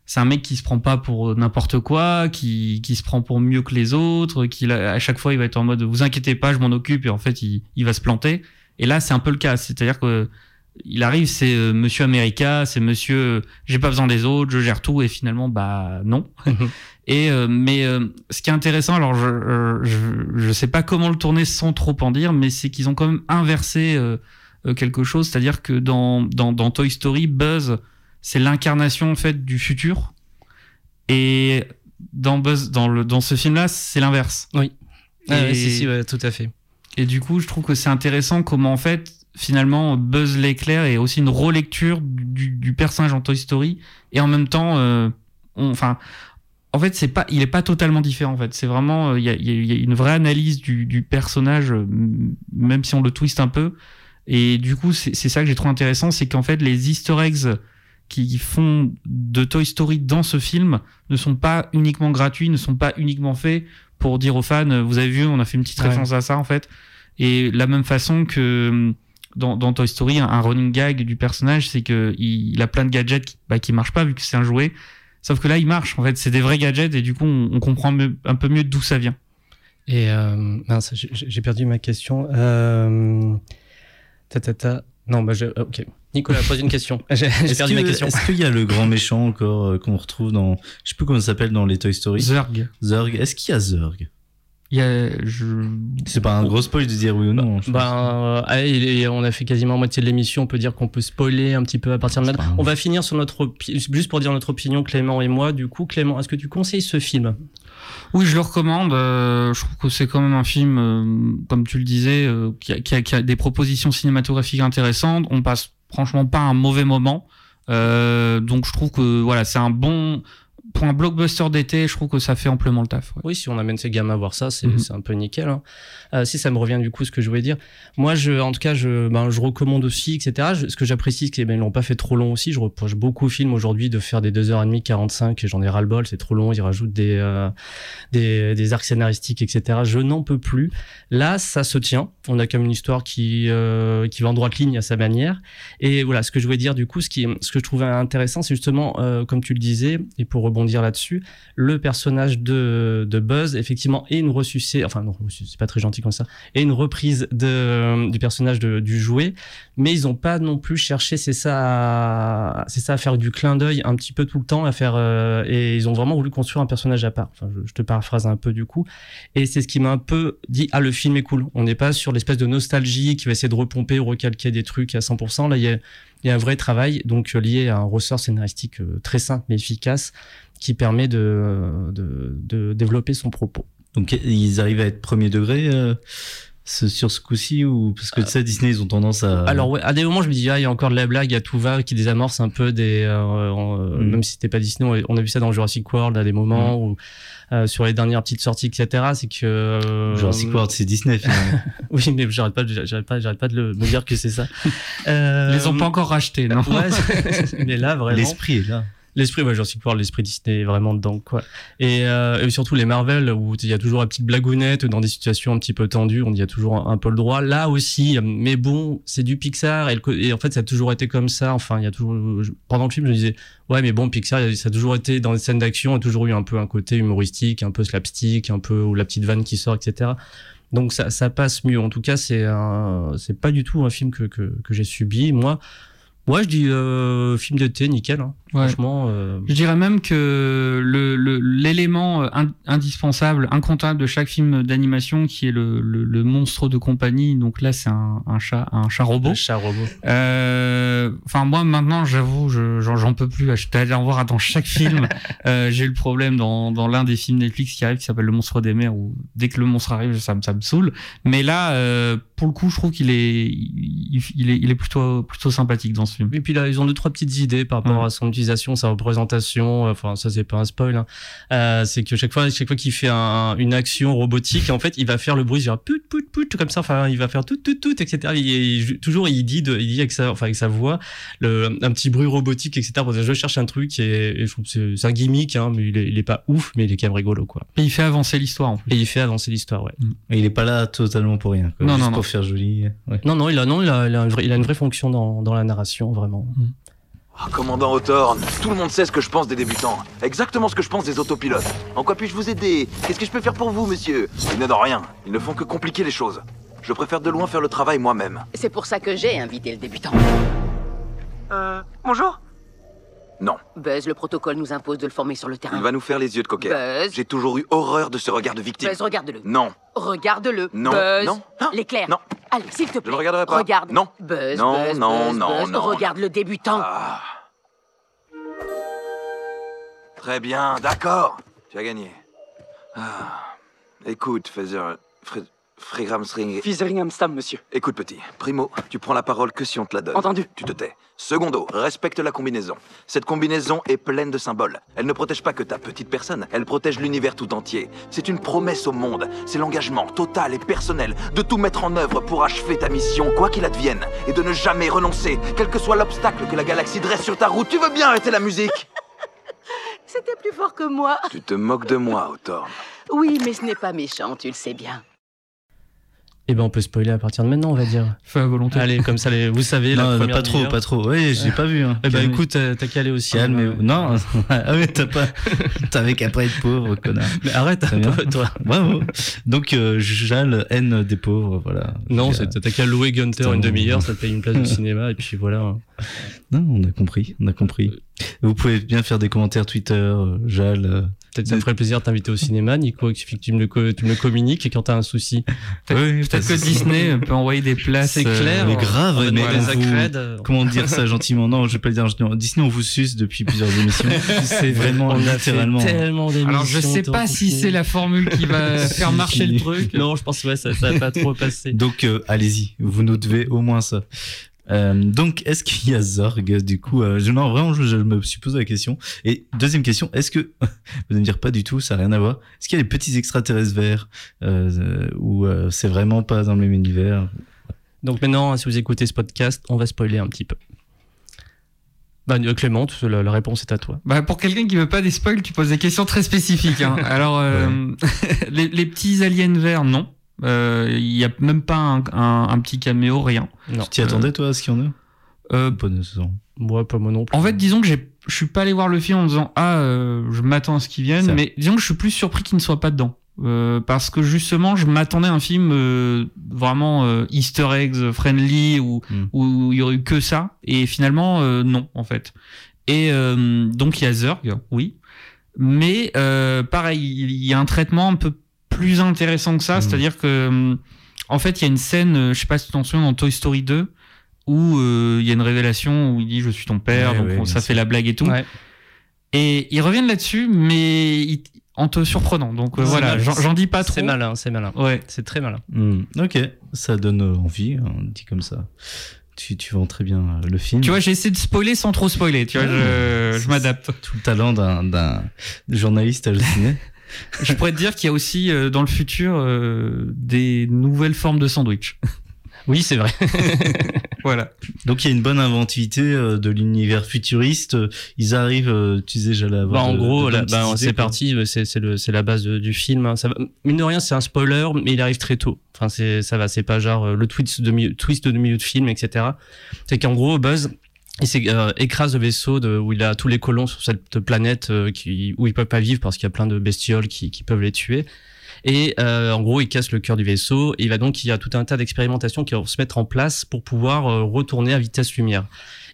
c'est un mec qui se prend pas pour n'importe quoi, qui qui se prend pour mieux que les autres, qui à chaque fois il va être en mode vous inquiétez pas, je m'en occupe et en fait il il va se planter. Et là, c'est un peu le cas, c'est-à-dire que il arrive, c'est euh, Monsieur America, c'est Monsieur euh, j'ai pas besoin des autres, je gère tout et finalement bah non. (laughs) Et euh, mais euh, ce qui est intéressant, alors je, je je sais pas comment le tourner sans trop en dire, mais c'est qu'ils ont quand même inversé quelque chose, c'est-à-dire que dans dans dans Toy Story, Buzz c'est l'incarnation en fait du futur, et dans Buzz dans le dans ce film-là c'est l'inverse. Oui. Ah Et- si, si, ouais, tout à fait. et du coup, je trouve que c'est intéressant comment en fait, finalement, Buzz l'éclair est aussi une relecture du, du, personnage en Toy Story et en même temps, euh, on- enfin, en fait, c'est pas, il est pas totalement différent. En fait, c'est vraiment, euh, il y, a, il y y a une vraie analyse du, du personnage, euh, même si on le twiste un peu. Et du coup, c'est ça que j'ai trouvé intéressant, c'est qu'en fait, les Easter eggs qui font de Toy Story dans ce film ne sont pas uniquement gratuits, ne sont pas uniquement faits pour dire aux fans, euh, vous avez vu, on a fait une petite Ouais. référence à ça en fait. Et la même façon que dans, dans Toy Story, un, un running gag du personnage, c'est que il, il a plein de gadgets qui, bah, qui marchent pas vu que c'est un jouet. Sauf que là, il marche. En fait, c'est des vrais gadgets et du coup, on, on comprend mieux- un peu mieux d'où ça vient. Et euh, mince, j'ai- perdu ma question. Euh, ta, ta, ta. Non, bah je, ok. Nicolas, pose une question. (laughs) J'ai perdu que- ma question. Est-ce qu'il y a le grand méchant encore euh, qu'on retrouve dans. Je sais plus comment ça s'appelle dans les Toy Story? Zurg. Zurg. Est-ce qu'il y a Zurg je... C'est pas un gros spoil de dire oui ou non. je. Ben, euh, et on a fait quasiment la moitié de l'émission. On peut dire qu'on peut spoiler un petit peu à partir de maintenant. On va finir sur notre juste pour dire notre opinion, Clément et moi. Du coup, Clément, est-ce que tu conseilles ce film? Oui, je le recommande. euh, je trouve que c'est quand même un film, euh, comme tu le disais, euh, qui, a, qui a- qui a des propositions cinématographiques intéressantes. On passe franchement pas un mauvais moment. Euh, donc je trouve que voilà, c'est un bon pour un blockbuster d'été. Je trouve que ça fait amplement le taf. ouais. Oui, si on amène ces gamins à voir ça, c'est Mhm. un peu nickel. hein. Euh, si ça me revient du coup, ce que je voulais dire. Moi, je, en tout cas, je, ben, je recommande aussi, etc. Je- ce que j'apprécie, c'est qu'ils ben, l'ont pas fait trop long aussi. Je reproche beaucoup aux films aujourd'hui de faire des 2h30, 45 et j'en ai ras-le-bol, c'est trop long. Ils rajoutent des, euh, des, des arcs scénaristiques, etc. Je n'en peux plus. Là, ça se tient. On a comme une histoire qui, euh, qui va en droite ligne à sa manière. Et voilà, ce que je voulais dire du coup, ce, qui, ce que je trouvais intéressant, c'est justement, comme tu le disais, et pour rebondir là-dessus, le personnage de, Buzz, effectivement, est une ressucée, enfin non, c'est pas très gentil comme ça, est une reprise de, du personnage du jouet, mais ils ont pas non plus cherché, c'est ça, c'est ça à faire du clin d'œil un petit peu tout le temps, à faire, euh, et ils ont vraiment voulu construire un personnage à part. Enfin, je, te paraphrase un peu du coup, et c'est ce qui m'a un peu dit, ah le film est cool. On n'est pas sur l'espèce de nostalgie qui va essayer de repomper ou recalquer des trucs à 100%. Là, il y a, il y a un vrai travail, donc euh, lié à un ressort scénaristique euh, très simple mais efficace qui permet de, de, de développer son propos. Donc ils arrivent à être premier degré euh, sur ce coup-ci ou parce que tu sais Disney ils ont tendance à. Alors ouais, à des moments je me dis ah il y a encore de la blague à tout va qui désamorce un peu des euh, euh, Mm. même si c'était pas Disney on a- vu ça dans Jurassic World à des moments où euh, sur les dernières petites sorties etc c'est que euh, Jurassic World c'est Disney finalement. (laughs) oui mais j'arrête pas de- j'arrête pas j'arrête pas de le, me dire que c'est ça euh, Ils ont pas encore rachetés, non ouais, (laughs) mais là vraiment L'esprit est là. L'esprit, ouais, Jurassic World, l'esprit Disney vraiment dedans, quoi. Et, euh, et surtout les Marvel, où il y a toujours la petite blagounette dans des situations un petit peu tendues, on y a toujours un, un peu le droit. Là aussi, mais bon, c'est du Pixar, et, en fait, ça a toujours été comme ça. Enfin, il y a toujours, pendant le film, je me disais, ouais, mais bon, Pixar, ça a toujours été dans les scènes d'action, a toujours eu un peu un côté humoristique, un peu slapstick, un peu, ou la petite vanne qui sort, etc. Donc ça, ça passe mieux. En tout cas, c'est c'est pas du tout un film que, que, que j'ai subi. Moi, Moi, je dis euh, film d'été, nickel. hein. Ouais. Franchement, euh, Je dirais même que le- l'élément euh, in- indispensable, incontournable de chaque film d'animation, qui est le, le- le monstre de compagnie, donc là c'est un, un chat, un chat robot. le chat robot. Euh, Enfin moi maintenant j'avoue, je- j'en peux plus. Je allé en voir dans chaque film. (laughs) Euh, J'ai le problème dans, dans l'un des films Netflix qui arrive, qui s'appelle Le Monstre des Mers, où dès que le monstre arrive, ça, me- ça me saoule. Mais là, euh, pour le coup, je trouve qu'il est, il, il est, il est plutôt, plutôt sympathique dans ce film. Et puis là, ils ont deux trois petites idées par rapport Ouais. à son utilisation, sa représentation. Enfin, ça c'est pas un spoil. Hein. Euh, c'est que chaque fois, chaque fois qu'il fait un- une action robotique, en fait, il va faire le bruit, genre put put put comme ça. Enfin, il va faire tout tout tout, etc. Il, il- toujours, il dit, de, il dit avec sa, enfin avec sa voix, le, un petit bruit robotique, etc. Je cherche un truc et, et je trouve que c'est un gimmick, hein, mais il est, il est pas ouf, mais il est quand même rigolo, quoi. Et il fait avancer l'histoire en plus. Et il fait avancer l'histoire, ouais. Et il est pas là totalement pour rien. quoi. Non, Juste non, pour non. faire joli. Ouais. Non, non, il a, non, il a, il a, un vrai- il a une vraie fonction dans, dans la narration, vraiment. Ah, Commandant Hawthorne, tout le monde sait ce que je pense des débutants. Exactement ce que je pense des autopilotes. En quoi puis-je vous aider? Qu'est-ce que je peux faire pour vous, monsieur? Ils n'aident en rien. Ils ne font que compliquer les choses. Je préfère de loin faire le travail moi-même. C'est pour ça que j'ai invité le débutant. Euh, bonjour Non, Buzz, le protocole nous impose de le former sur le terrain. il va nous faire les yeux de coquet. Buzz. J'ai toujours eu horreur de ce regard de victime. Buzz, regarde-le. Non, Regarde-le. Non, Buzz. non, L'éclair. non. Allez, s'il te plaît. je ne regarderai pas. Regarde. Non. Buzz, Non, Buzz, non, Buzz, non. Regarde le débutant. Ah. Très bien, d'accord. Tu as gagné. Ah. Écoute, Feather... Fre- Fregramstring... Fizeringhamstam, monsieur. Écoute, petit. Primo, tu prends la parole que si on te la donne. Entendu. Tu te tais. Secondo, respecte la combinaison. Cette combinaison est pleine de symboles. Elle ne protège pas que ta petite personne, elle protège l'univers tout entier. C'est une promesse au monde. C'est l'engagement total et personnel de tout mettre en œuvre pour achever ta mission, quoi qu'il advienne, et de ne jamais renoncer, quel que soit l'obstacle que la galaxie dresse sur ta route. Tu veux bien arrêter la musique C'était plus fort que moi. Tu te moques de moi, Hawthorne. Oui, mais ce n'est pas méchant, tu le sais bien. Et ben, on peut spoiler à partir de maintenant, on va dire. Fais à volonté. Allez, comme ça, les, vous savez, la Non, première pas trop, pas trop. Ouais, j'ai pas vu. Hein. Eh ben, écoute, euh, t'as qu'à aller aussi. Calmez-vous. Non, (laughs) ah ouais, t'as pas. (laughs) T'avais qu'à pas être pauvre, connard. Mais arrête toi. Bravo. Donc, euh, Jal, haine des pauvres, voilà. Non, euh, c'est- t'as qu'à louer Gunter une demi-heure, ça te paye une place de (laughs) cinéma, et puis voilà. hein. Non, on a compris, on a compris. Vous pouvez bien faire des commentaires Twitter, euh, Jal. Euh, Peut-être ça me ferait plaisir de t'inviter au cinéma, Nico, il suffit que tu me le, tu me le communiques, et quand t'as un souci. Peut-être Oui, peut-être parce que Disney peut envoyer des places. C'est clair. Mais grave, on mais des vous- euh, Comment dire ça gentiment? Non, je vais pas le dire gentiment. Disney, on vous suce depuis plusieurs émissions. (laughs) C'est vraiment on a fait littéralement. tellement d'émissions. Alors je sais pas si c'est la formule qui va (laughs) faire marcher le truc. Non, je pense ouais, ça, ça va pas trop passer. Donc, euh, allez-y, vous nous devez au moins ça. Euh, donc, est-ce qu'il y a Zorg du coup euh, je, Non, vraiment, je, je me suis posé la question. Et deuxième question, est-ce que (laughs) vous allez me dire pas du tout, ça n'a rien à voir. Est-ce qu'il y a des petits extraterrestres verts euh, ou euh, c'est vraiment pas dans le même univers? Donc maintenant, si vous écoutez ce podcast, on va spoiler un petit peu. Bah, Clément, la, la réponse est à toi. Bah, pour quelqu'un qui veut pas des spoils, tu poses des questions très spécifiques. hein. (laughs) Alors, euh, (laughs) les, les petits aliens verts, non. Euh, Il y a même pas un, un- un petit caméo, rien. Non. Tu t'y attendais toi à ce qu'il y en a Euh, Pas nécessairement. Moi, pas moi non plus. en fait, disons que j'ai- je suis pas allé voir le film en disant ah, euh, je m'attends à ce qu'ils viennent, Ça. mais disons que je suis plus surpris qu'ils ne soient pas dedans. Euh, parce que justement, je m'attendais à un film euh, vraiment euh, Easter eggs friendly où Mm. où il y aurait eu que ça, et finalement euh, non en fait. Et euh, donc il y a Zurg, oui, mais euh, pareil, il y a un traitement un peu plus intéressant que ça, Mm. c'est-à-dire que euh, en fait il y a une scène, euh, je sais pas si tu t'en souviens dans Toy Story 2 où euh, il y a une révélation où il dit je suis ton père, Ouais, donc ouais, on- ça fait la blague et tout. Ouais. Et ils reviennent là-dessus, mais ils- en te surprenant. Donc euh, C'est voilà, j'en dis pas trop. C'est malin, c'est malin. Ouais. C'est très malin. Hmm, Ok, ça donne envie, hein, dit comme ça. Tu, tu vends très bien le film. Tu vois, j'ai essayé de spoiler sans trop spoiler. Tu vois, je, C'est- je m'adapte. tout le talent d'un- journaliste halluciné. (laughs) Je pourrais te dire qu'il y a aussi euh, dans le futur euh, des nouvelles formes de sandwich. (laughs) Oui, c'est vrai. (laughs) voilà. Donc il y a une bonne inventivité euh, de l'univers futuriste. Ils arrivent, euh, tu disais, j'allais Bah, avoir. en de- gros, bah, c'est parti, c'est la base de- du film. hein. Ça va- mine de rien, c'est un spoiler, mais il arrive très tôt. Enfin, ça va, c'est pas genre le twist de milieu, twist de milieu de film, etc. C'est qu'en gros, Buzz, il euh, écrase le vaisseau de, où il a tous les colons sur cette planète euh, où ils peuvent pas vivre parce qu'il y a plein de bestioles qui, qui peuvent les tuer. Et euh, en gros, il casse le cœur du vaisseau. Et il va donc, il y a tout un tas d'expérimentations qui vont se mettre en place pour pouvoir euh, retourner à vitesse lumière.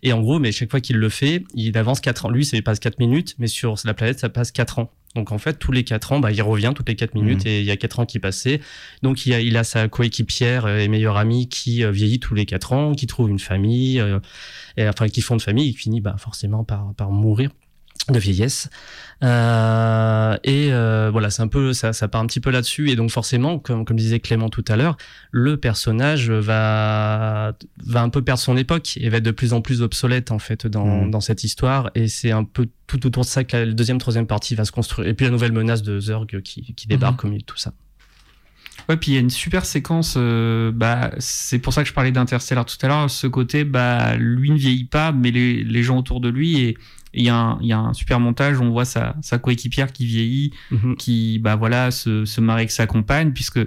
Et en gros, mais chaque fois qu'il le fait, il avance 4 ans. Lui, ça passe 4 minutes, mais sur la planète, ça passe 4 ans. Donc en fait, tous les 4 ans, bah, il revient toutes les 4 minutes Mhm. et il y a 4 ans qui passaient. Donc il a, il a sa coéquipière et meilleure amie qui euh, vieillit tous les 4 ans, qui trouve une famille, euh, et, enfin qui fonde famille et qui finit bah, forcément par, par mourir de vieillesse. Euh, et euh, voilà, c'est un peu ça, ça part un petit peu là-dessus. Et donc forcément, comme, comme disait Clément tout à l'heure, le personnage va va un peu perdre son époque et va être de plus en plus obsolète en fait dans, Mhm. dans cette histoire. Et c'est un peu tout autour de ça que la deuxième, troisième partie va se construire. Et puis la nouvelle menace de Zurg qui, qui débarque au milieu de tout ça. Ouais, puis il y a une super séquence. euh, bah, c'est pour ça que je parlais d'Interstellar tout à l'heure. Ce côté, bah, lui ne vieillit pas, mais les, les gens autour de lui. Et il y, a un- il y a un super montage. On voit sa, sa coéquipière qui vieillit, Mhm. qui, bah voilà, se, se marie avec sa compagne, puisque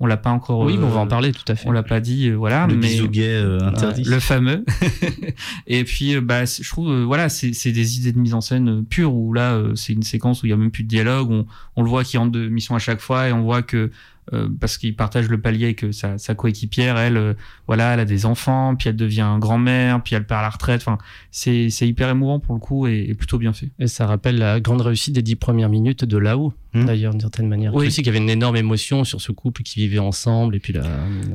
on l'a pas encore. Oui, mais on va euh, en parler tout à fait. On l'a pas dit, euh, voilà. Le mais, bisou gay euh, interdit. Ouais, le fameux. (laughs) (laughs) et puis, euh, bah, je trouve, euh, voilà, c'est c'est des idées de mise en scène euh, pures où là, euh, c'est une séquence où il y a même plus de dialogue. On, on le voit qui rentre de mission à chaque fois et on voit que euh, parce qu'il partage le palier avec euh, sa, sa coéquipière, elle, euh, voilà, elle a des enfants, puis elle devient grand-mère, puis elle part à la retraite. Enfin, c'est c'est hyper émouvant pour le coup et, et plutôt bien fait. Et ça rappelle la grande réussite des dix premières minutes de là-haut, Hmm. d'ailleurs, d'une certaine manière. Oui. Oui. aussi qu'il y avait une énorme émotion sur ce couple qui vivait ensemble. Et puis là, Les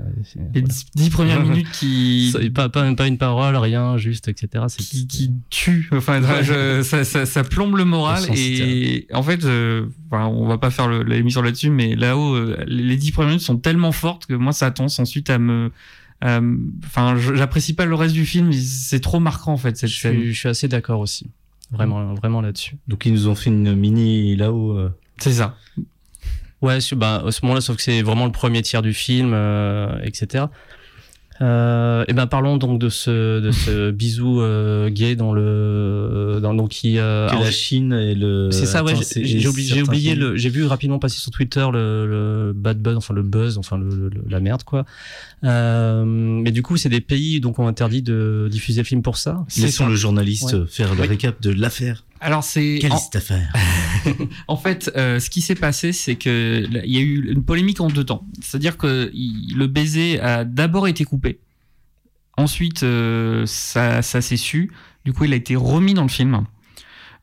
voilà. dix, dix premières (laughs) minutes qui, Ça, pas, pas, pas une parole, rien, juste, etc. C'est qui, qui tue. Enfin, je- ça, ça, ça plombe le moral. Sens Et en fait, euh, enfin, on va pas faire le- l'émission là-dessus, mais là-haut, euh, les dix premières minutes sont tellement fortes que moi, ça a tendance ensuite à me. Enfin, j'apprécie pas le reste du film. C'est trop marquant en fait cette je, scène. suis, je suis assez d'accord aussi. Vraiment, vraiment là-dessus. Donc ils nous ont fait une mini là-haut. euh, C'est ça. Ouais, bah, à ce moment-là, sauf que c'est vraiment le premier tiers du film, euh, etc. Euh, et ben parlons donc de ce de ce (laughs) bisou euh, gay dans le dans donc qui euh, alors, la Chine et le. c'est ça ouais j'ai- oublié, oublié le j'ai vu rapidement passer sur Twitter le, le bad buzz enfin le buzz enfin le, le- la merde quoi euh, mais du coup c'est des pays donc ont interdit de diffuser le film pour ça Laissons le journaliste Ouais. faire le Oui. récap de l'affaire. Alors c'est Quelle en- affaire (laughs) En fait, euh, ce qui s'est passé, c'est que là, il y a eu une polémique en deux temps. C'est-à-dire que il- le baiser a d'abord été coupé. Ensuite, euh, ça, ça s'est su. Du coup, il a été remis dans le film.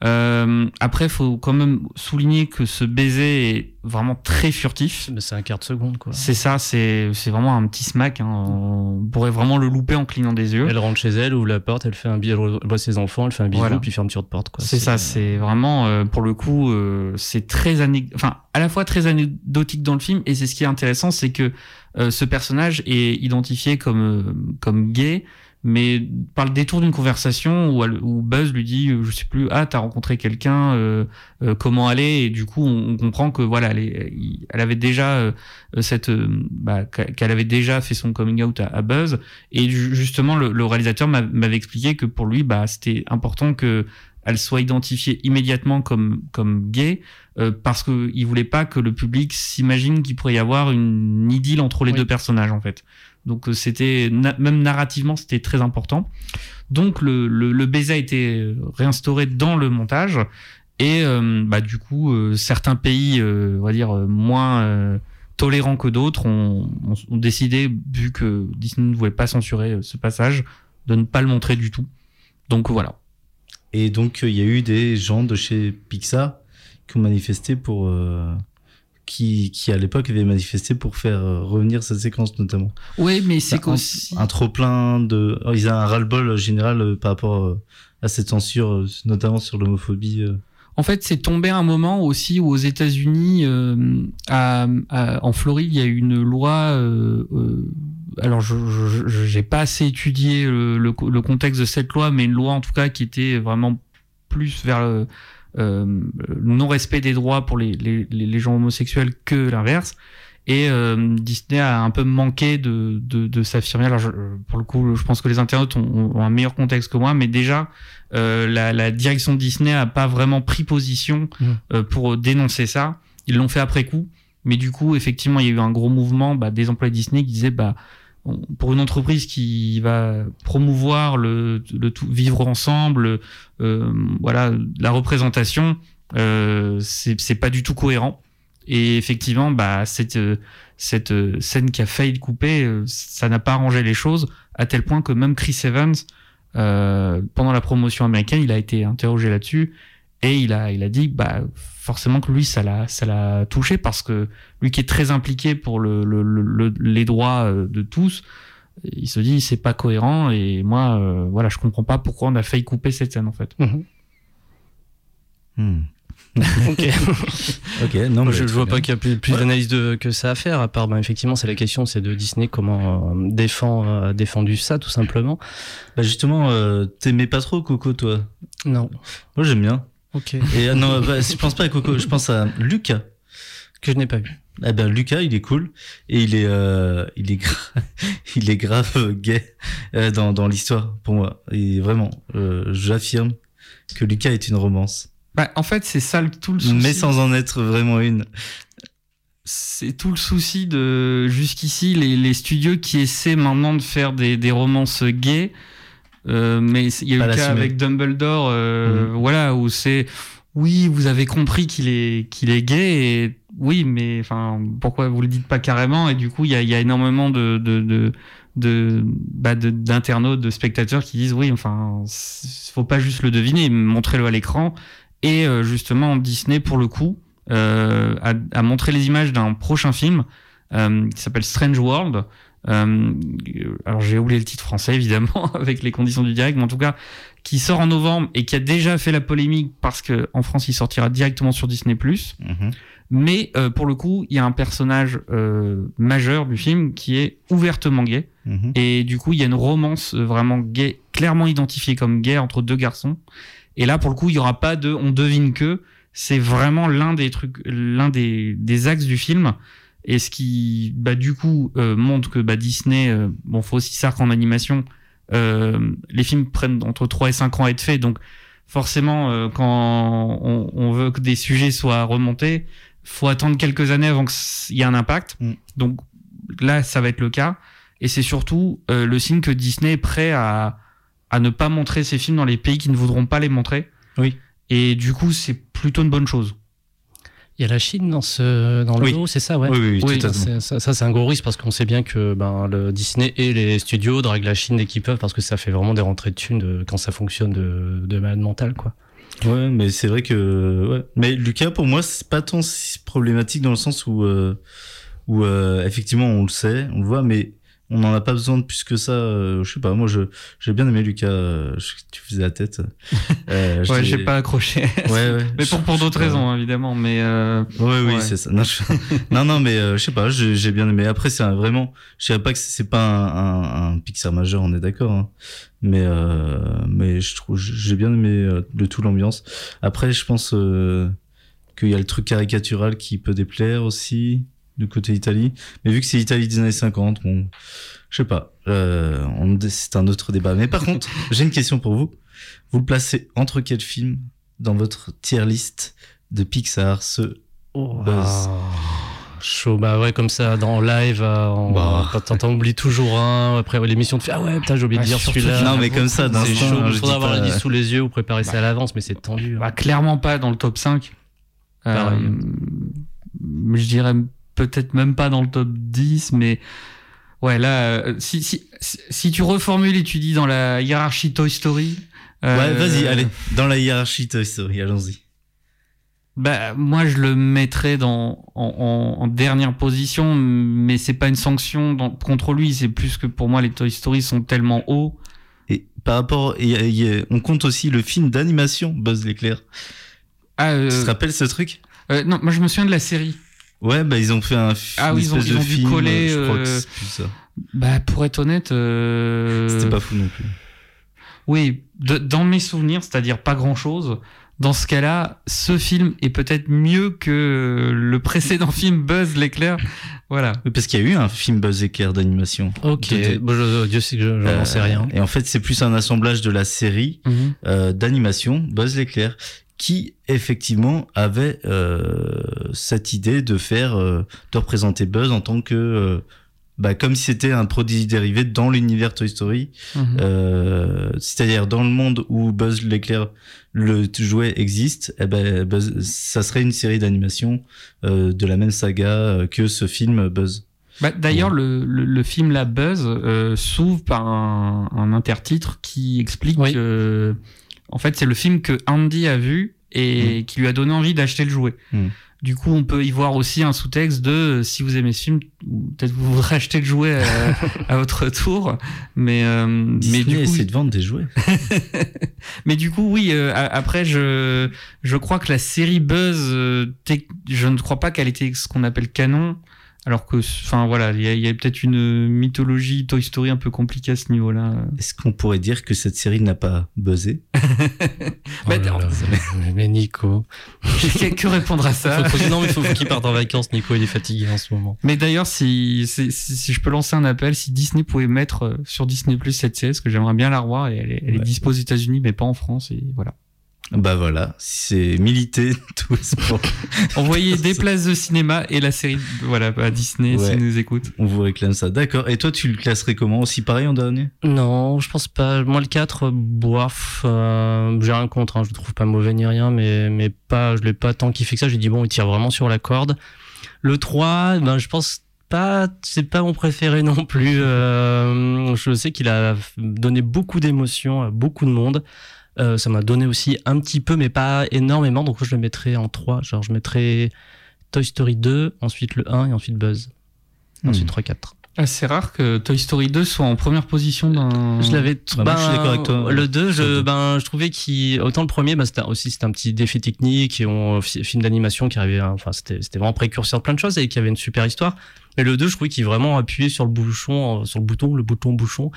Euh, après, il faut quand même souligner que ce baiser est vraiment très furtif. c'est un quart de seconde quoi C'est ça, c'est c'est vraiment un petit smack. hein. On pourrait vraiment le louper en clignant des yeux. elle rentre chez elle ouvre la porte elle fait un bisou elle voit ses enfants elle fait un bisou Voilà. puis fermeture de porte quoi C'est ça, c'est vraiment euh, pour le coup, euh, c'est très ané- enfin à la fois très anecdotique dans le film et c'est ce qui est intéressant, c'est que euh, ce personnage est identifié comme euh, comme gay, mais par le détour d'une conversation où, elle- où Buzz lui dit, euh, je sais plus, ah t'as rencontré quelqu'un, euh, euh, comment aller? Et du coup on, on comprend que voilà, elle, est- elle avait déjà euh, cette, euh, bah, qu'elle avait déjà fait son coming out à, à Buzz et ju- justement le, le réalisateur m'a- m'avait expliqué que pour lui, bah c'était important que elle soit identifiée immédiatement comme comme gay euh, parce que il voulait pas que le public s'imagine qu'il pourrait y avoir une idylle entre les Oui. deux personnages en fait. Donc euh, c'était même narrativement c'était très important. Donc le, le, le baiser a été réinstauré dans le montage et euh, bah du coup euh, certains pays euh, on va dire euh, moins euh, tolérants que d'autres ont, ont, ont décidé vu que Disney ne voulait pas censurer ce passage de ne pas le montrer du tout. Donc voilà. Et donc, il y a eu des gens de chez Pixar qui ont manifesté pour. Euh, qui, qui, à l'époque, avaient manifesté pour faire euh, revenir cette séquence, notamment. Oui, mais c'est un, qu'aussi. un trop-plein de. oh, ils ont un ras-le-bol général euh, par rapport euh, à cette censure, euh, notamment sur l'homophobie. euh. En fait, c'est tombé un moment aussi où aux États-Unis, euh, à- à- en Floride, il y a eu une loi. euh, euh, alors, je j'ai pas assez étudié le, le contexte de cette loi, mais une loi en tout cas qui était vraiment plus vers le, euh, le non-respect des droits pour les, les, les gens homosexuels que l'inverse. Et euh, Disney a un peu manqué de, de, de s'affirmer. Alors, je- pour le coup, je pense que les internautes ont, ont un meilleur contexte que moi, mais déjà, euh, la, la direction de Disney a pas vraiment pris position Mhm. euh, pour dénoncer ça. Ils l'ont fait après coup, mais du coup, effectivement, il y a eu un gros mouvement bah, des employés Disney qui disaient bah pour une entreprise qui va promouvoir le, le tout vivre ensemble, euh, voilà, la représentation, euh, c'est pas du tout cohérent. Et effectivement, bah, cette, euh, cette euh, scène qui a failli couper, euh, ça n'a pas arrangé les choses, à tel point que même Chris Evans, euh, pendant la promotion américaine, il a été interrogé là-dessus et il a, il a dit, bah, forcément que lui, ça l'a, ça l'a touché parce que lui qui est très impliqué pour le, le- le- le- les droits euh, de tous, il se dit, c'est pas cohérent et moi, euh, voilà, je comprends pas pourquoi on a failli couper cette scène en fait. Hmm. (laughs) ok. (laughs) Ok, non, mais je, je vois bien. pas qu'il y a plus, plus Ouais. d'analyse de, que ça à faire, à part, ben, effectivement, c'est la question, c'est de Disney comment euh, défend, euh, défendu ça, tout simplement. Bah justement, euh, t'aimais pas trop Coco, toi? Non. Moi, j'aime bien. Ok. Et euh, non, (laughs) bah, je pense pas à Coco, je pense à Lucas. Que je n'ai pas vu. Eh ben Lucas, il est cool et il est, euh, il est, gra- (laughs) il est grave gay euh, dans dans l'histoire pour moi. Et vraiment, euh, j'affirme que Lucas est une romance, Bah, en fait, c'est ça le- tout le souci. mais sans en être vraiment une. c'est tout le souci de jusqu'ici les, les studios qui essaient maintenant de faire des, des romances gays. Euh, mais il y a eu le cas avec Dumbledore, euh, Mhm. voilà, où c'est oui, vous avez compris qu'il est qu'il est gay et oui, mais enfin pourquoi vous le dites pas carrément? Et du coup, il y a, y a énormément de de de de bah, de- d'internautes, de spectateurs qui disent oui, enfin faut pas juste le deviner, montrez-le à l'écran. Et euh, justement, Disney pour le coup a, a montré les images d'un prochain film qui s'appelle Strange World. Euh, alors j'ai oublié le titre français évidemment (laughs) avec les conditions du direct, mais en tout cas qui sort en novembre et qui a déjà fait la polémique parce que en France il sortira directement sur Disney+. Mhm. Mais euh, pour le coup, il y a un personnage euh, majeur du film qui est ouvertement gay. Mhm. Et du coup, il y a une romance euh, vraiment gay, clairement identifiée comme gay entre deux garçons. Et là, pour le coup, il y aura pas de on devine que. C'est vraiment l'un des trucs, l'un des, des axes du film. Et ce qui, bah, du coup, euh, montre que bah, Disney, euh, bon, faut aussi ça qu'en animation, euh, les films prennent entre 3 et 5 ans à être faits. Donc, forcément, euh, quand on, on veut que des sujets soient remontés, faut attendre quelques années avant qu'il y ait un impact. Mm. Donc là, ça va être le cas. Et c'est surtout euh, le signe que Disney est prêt à, à ne pas montrer ses films dans les pays qui ne voudront pas les montrer. Oui. Et du coup, c'est plutôt une bonne chose. Il y a la Chine dans ce dans le Oui. c'est ça, ouais. Oui, oui, oui, Oui, totalement. c'est- ça, ça, c'est un gros risque parce qu'on sait bien que ben, le Disney et les studios draguent la Chine dès qu'ils peuvent parce que ça fait vraiment des rentrées de thunes de- quand ça fonctionne de, de malade mental, quoi. Ouais, mais c'est vrai que ouais. Mais Lucas, pour moi, c'est pas tant si problématique dans le sens où euh, où euh, effectivement on le sait, on le voit, mais on n'en a pas besoin de plus que ça. euh, je sais pas, moi je j'ai bien aimé Lucas. euh, je- tu faisais la tête. (laughs) Euh, Ouais, j'ai pas accroché. Ouais, ouais. (laughs) mais pour, pour d'autres Ouais. raisons, hein, évidemment. Mais euh, Ouais, oui, Ouais. c'est ça. Non, je- (laughs) non, non, mais euh, je sais pas, j'ai bien aimé. Après, c'est vraiment, je dirais pas que c'est pas un, un, un Pixar majeur, on est d'accord. hein. Mais, euh, mais je trouve, j'ai bien aimé de tout l'ambiance. Après, je pense euh, qu'il y a le truc caricatural qui peut déplaire aussi du côté Italie. Mais vu que c'est Italie des années 50, bon, je sais pas. Euh, c'est un autre débat. Mais par contre, (laughs) j'ai une question pour vous. Vous le placez entre quels films dans votre tier list de Pixar, ce Buzz? Ah, chaud, bah ouais, comme ça, dans live, euh, on- Bah. quand t'en- oublies toujours un, après l'émission te fait Ah ouais, putain, j'ai oublié de Ah, dire celui-là. Non, mais comme ça, C'est d'instinct, chaud, je il faudra dis avoir la liste sous les yeux ou préparer ça à l'avance, mais c'est tendu. hein. bah, clairement pas dans le top 5. Pareil. Euh, je dirais peut-être même pas dans le top 10, mais ouais, là, euh, si, si, si, tu reformules et tu dis dans la hiérarchie Toy Story. Ouais, euh, vas-y, allez, dans la hiérarchie Toy Story, allons-y. Bah, moi, je le mettrais dans, en, en- en dernière position, mais c'est pas une sanction dans- contre lui, c'est plus que pour moi, les Toy Story sont tellement hauts. Et par rapport, et, et, on compte aussi le film d'animation Buzz l'éclair. Ah, euh, Tu te rappelles ce truc? euh, non, moi, je me souviens de la série. Ouais, bah ils ont fait un fi- Ah oui, ils ont- espèce ils de ont dû film. coller, je crois euh, que c'est plus ça. Bah, pour être honnête. euh, C'était pas fou non plus. Oui, de- dans mes souvenirs, c'est-à-dire pas grand-chose. Dans ce cas-là, ce film est peut-être mieux que le précédent film Buzz l'éclair. Voilà. Oui, parce qu'il y a eu un film Buzz l'éclair d'animation. Ok, De- bon, je- Dieu sait que je- j'en Euh, sais rien. Et en fait, c'est plus un assemblage de la série Mhm. euh, d'animation Buzz l'éclair qui effectivement avait euh, cette idée de faire euh, de représenter Buzz en tant que euh, bah, comme si c'était un produit dérivé dans l'univers Toy Story. Euh, C'est-à-dire dans le monde où Buzz l'éclair, le jouet existe, eh ben, Buzz- ça serait une série d'animation euh, de la même saga que ce film Buzz. Bah, D'ailleurs, le, le, le film La Buzz euh, s'ouvre par un, un intertitre qui explique que, en fait, c'est le film que Andy a vu et qui lui a donné envie d'acheter le jouet. Mm. Du coup, on peut y voir aussi un sous-texte de euh, si vous aimez ce film, peut-être vous voudrez acheter le jouet à, (laughs) à votre tour. Mais, euh, mais du coup, de vendre des jouets. (laughs) mais du coup, oui. euh, après, je je crois que la série Buzz, euh, je ne crois pas qu'elle était ce qu'on appelle canon. Alors que, enfin voilà, il y a, il y a peut-être une mythologie Toy Story un peu compliquée à ce niveau-là. Est-ce qu'on pourrait dire que cette série n'a pas buzzé? (laughs) Bah, Oh là là, mais- mais Nico. (laughs) que, que répondre à ça Faut- non, mais faut, faut qu'il parte en vacances. Nico, il est fatigué en ce moment. Mais d'ailleurs, si, si, si- si je peux lancer un appel, si Disney pouvait mettre euh, sur Disney Plus cette série, parce que j'aimerais bien la revoir, et elle est, elle est Ouais. dispo aux États-Unis, mais pas en France, et voilà. Bah voilà, c'est milité tout pour. Envoyez des places de cinéma et la série, voilà, à Disney, Ouais. s'ils nous écoutent. On vous réclame ça. D'accord. Et toi, tu le classerais comment Aussi pareil en dernier? Non, je pense pas. Moi, le 4, bof, euh, j'ai rien contre. Hein, je le trouve pas mauvais ni rien, mais, mais pas, je l'ai pas tant kiffé que ça. J'ai dit, bon, il tire vraiment sur la corde. Le 3, ben, je pense pas, c'est pas mon préféré (laughs) non plus. Euh, je sais qu'il a donné beaucoup d'émotions à beaucoup de monde. Euh, ça m'a donné aussi un petit peu, mais pas énormément. Donc, je le mettrais en 3. Genre, je mettrais Toy Story 2, ensuite le 1 et ensuite Buzz. Ensuite 3, 4. Ah, c'est rare que Toy Story 2 soit en première position d'un. Je l'avais. Bah, je suis d'accord avec toi. Le 2, Sur le je, ben, je trouvais qu'il. Autant le premier, ben, c'était aussi c'était un petit défi technique et on, fi- film d'animation qui arrivait. hein, Enfin, c'était c'était vraiment précurseur de plein de choses et qui avait une super histoire. Mais le 2, je trouvais qu'il vraiment appuyé sur le bouchon, euh, sur le bouton, le bouton bouchon.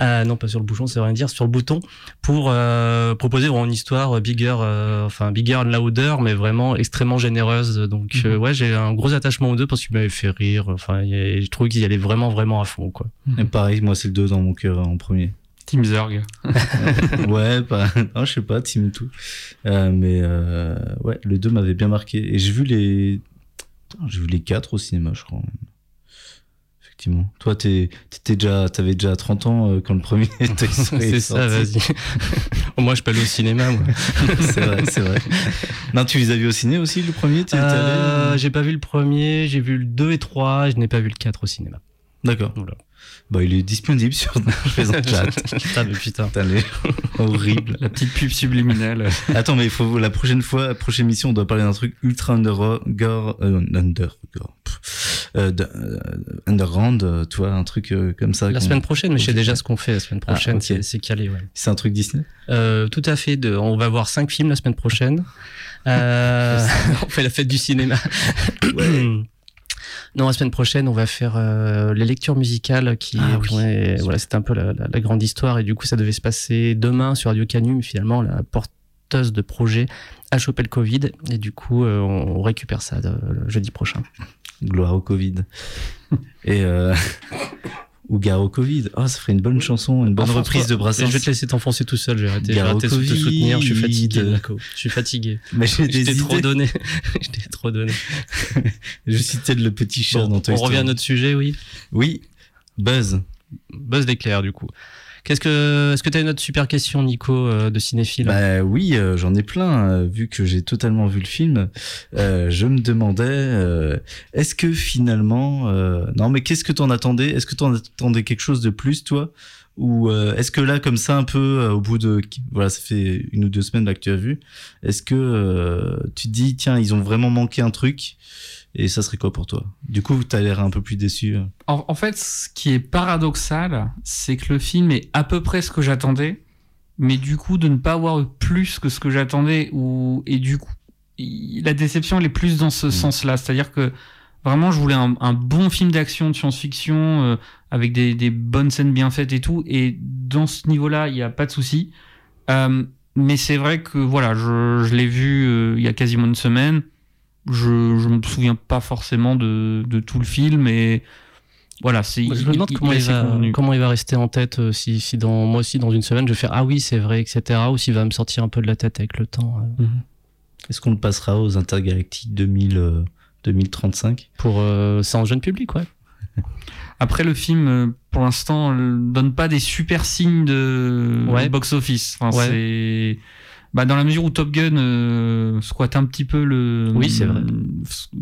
Euh, non, pas sur le bouchon, c'est rien dire, sur le bouton pour euh, proposer vraiment une histoire bigger, euh, enfin bigger and louder, mais vraiment extrêmement généreuse. Donc euh, ouais, j'ai un gros attachement aux deux parce qu'il m'avait fait rire. Enfin, je trouvais qu'il y allait vraiment vraiment à fond, quoi. Et pareil, moi, c'est le 2 dans mon cœur en premier. Team Zurg. (laughs) ouais, pas, non, je sais pas, Team tout. Euh, mais euh, ouais, le 2 m'avait bien marqué. Et j'ai vu les. J'ai vu les 4 au cinéma, je crois. Effectivement. Toi, t'es- t'étais déjà, t'avais déjà 30 ans euh, quand le premier (laughs) c'est ça, vas-y. (laughs) moi, je peux aller au cinéma, moi. (laughs) c'est vrai, c'est vrai. Non, tu les as vus au ciné aussi, le premier? Allé Euh, j'ai pas vu le premier, j'ai vu le 2 et 3, et je n'ai pas vu le 4 au cinéma. D'accord. Bah, il est disponible sur (laughs) plaisante, (laughs) chat. Putain, mais putain. Putain, les- horrible. La petite pub subliminale. (laughs) Attends, mais il faut la prochaine fois, la prochaine émission, on doit parler d'un truc ultra under, gore, euh, under, euh, de- euh, underground, euh, tu vois, un truc comme ça. La semaine prochaine, mais je sais déjà ce qu'on fait la semaine Ah, prochaine, c'est- c'est calé, ouais. C'est un truc Disney? Tout à fait. De, on va voir cinq films la semaine prochaine. On fait la fête du cinéma. (clears throat) non, la semaine prochaine, on va faire euh, les lectures musicales qui, Ah oui. ouais, voilà, c'était un peu la, la- la grande histoire et du coup, ça devait se passer demain sur Radio Canu, mais finalement, la porteuse de projet a chopé le Covid et du coup, euh, on, récupère ça euh, le jeudi prochain. Gloire au Covid. Et euh, ou Gare au Covid. Oh, ça ferait une bonne chanson, une bonne reprise de Brassens. Je vais te laisser t'enfoncer tout seul. J'ai arrêté, j'ai de te Covid. soutenir. Je suis fatigué, Nico. Je suis fatigué. Mais j'ai Je des t'ai trop idées. donné. (laughs) Je t'ai trop donné. (laughs) Je citais le petit chat Bon, dans Toy on revient à notre sujet, oui. Oui, Buzz. Buzz l'éclair, du coup. Qu'est-ce que, est-ce que tu as une autre super question, Nico, euh, de cinéphile Bah oui, euh, j'en ai plein. euh, vu que j'ai totalement vu le film, euh, je me demandais, euh, est-ce que finalement, euh, non mais qu'est-ce que t'en attendais? Est-ce que t'en attendais quelque chose de plus, toi? Ou est-ce que là, comme ça, un peu, au bout de, voilà, ça fait une ou deux semaines là que tu as vu, est-ce que tu te dis, tiens, ils ont vraiment manqué un truc? Et ça serait quoi pour toi? Du coup, t'as l'air un peu plus déçu. euh. En, en fait, ce qui est paradoxal, c'est que le film est à peu près ce que j'attendais, mais du coup, de ne pas avoir eu plus que ce que j'attendais, ou et du coup, la déception elle est plus dans ce sens-là. C'est-à-dire que vraiment, je voulais un, un bon film d'action, de science-fiction, euh, avec des, des bonnes scènes bien faites et tout, et dans ce niveau-là, il n'y a pas de souci. Euh, mais c'est vrai que voilà, je, je l'ai vu euh, il y a quasiment une semaine. Je je me souviens pas forcément de, de tout le film et voilà, c'est je me demande il- comment il va, convenu. comment il va rester en tête euh, si, si dans moi aussi dans une semaine je vais faire ah oui c'est vrai etc ou s'il va me sortir un peu de la tête avec le temps euh, Est-ce qu'on le passera aux intergalactiques 2000, euh, 2035 pour euh, c'est en jeune public ouais (laughs) Après, le film, pour l'instant, donne pas des super signes de Ouais. Enfin, Ouais. c'est bah, dans la mesure où Top Gun euh, squatte un petit peu le. Oui, c'est vrai.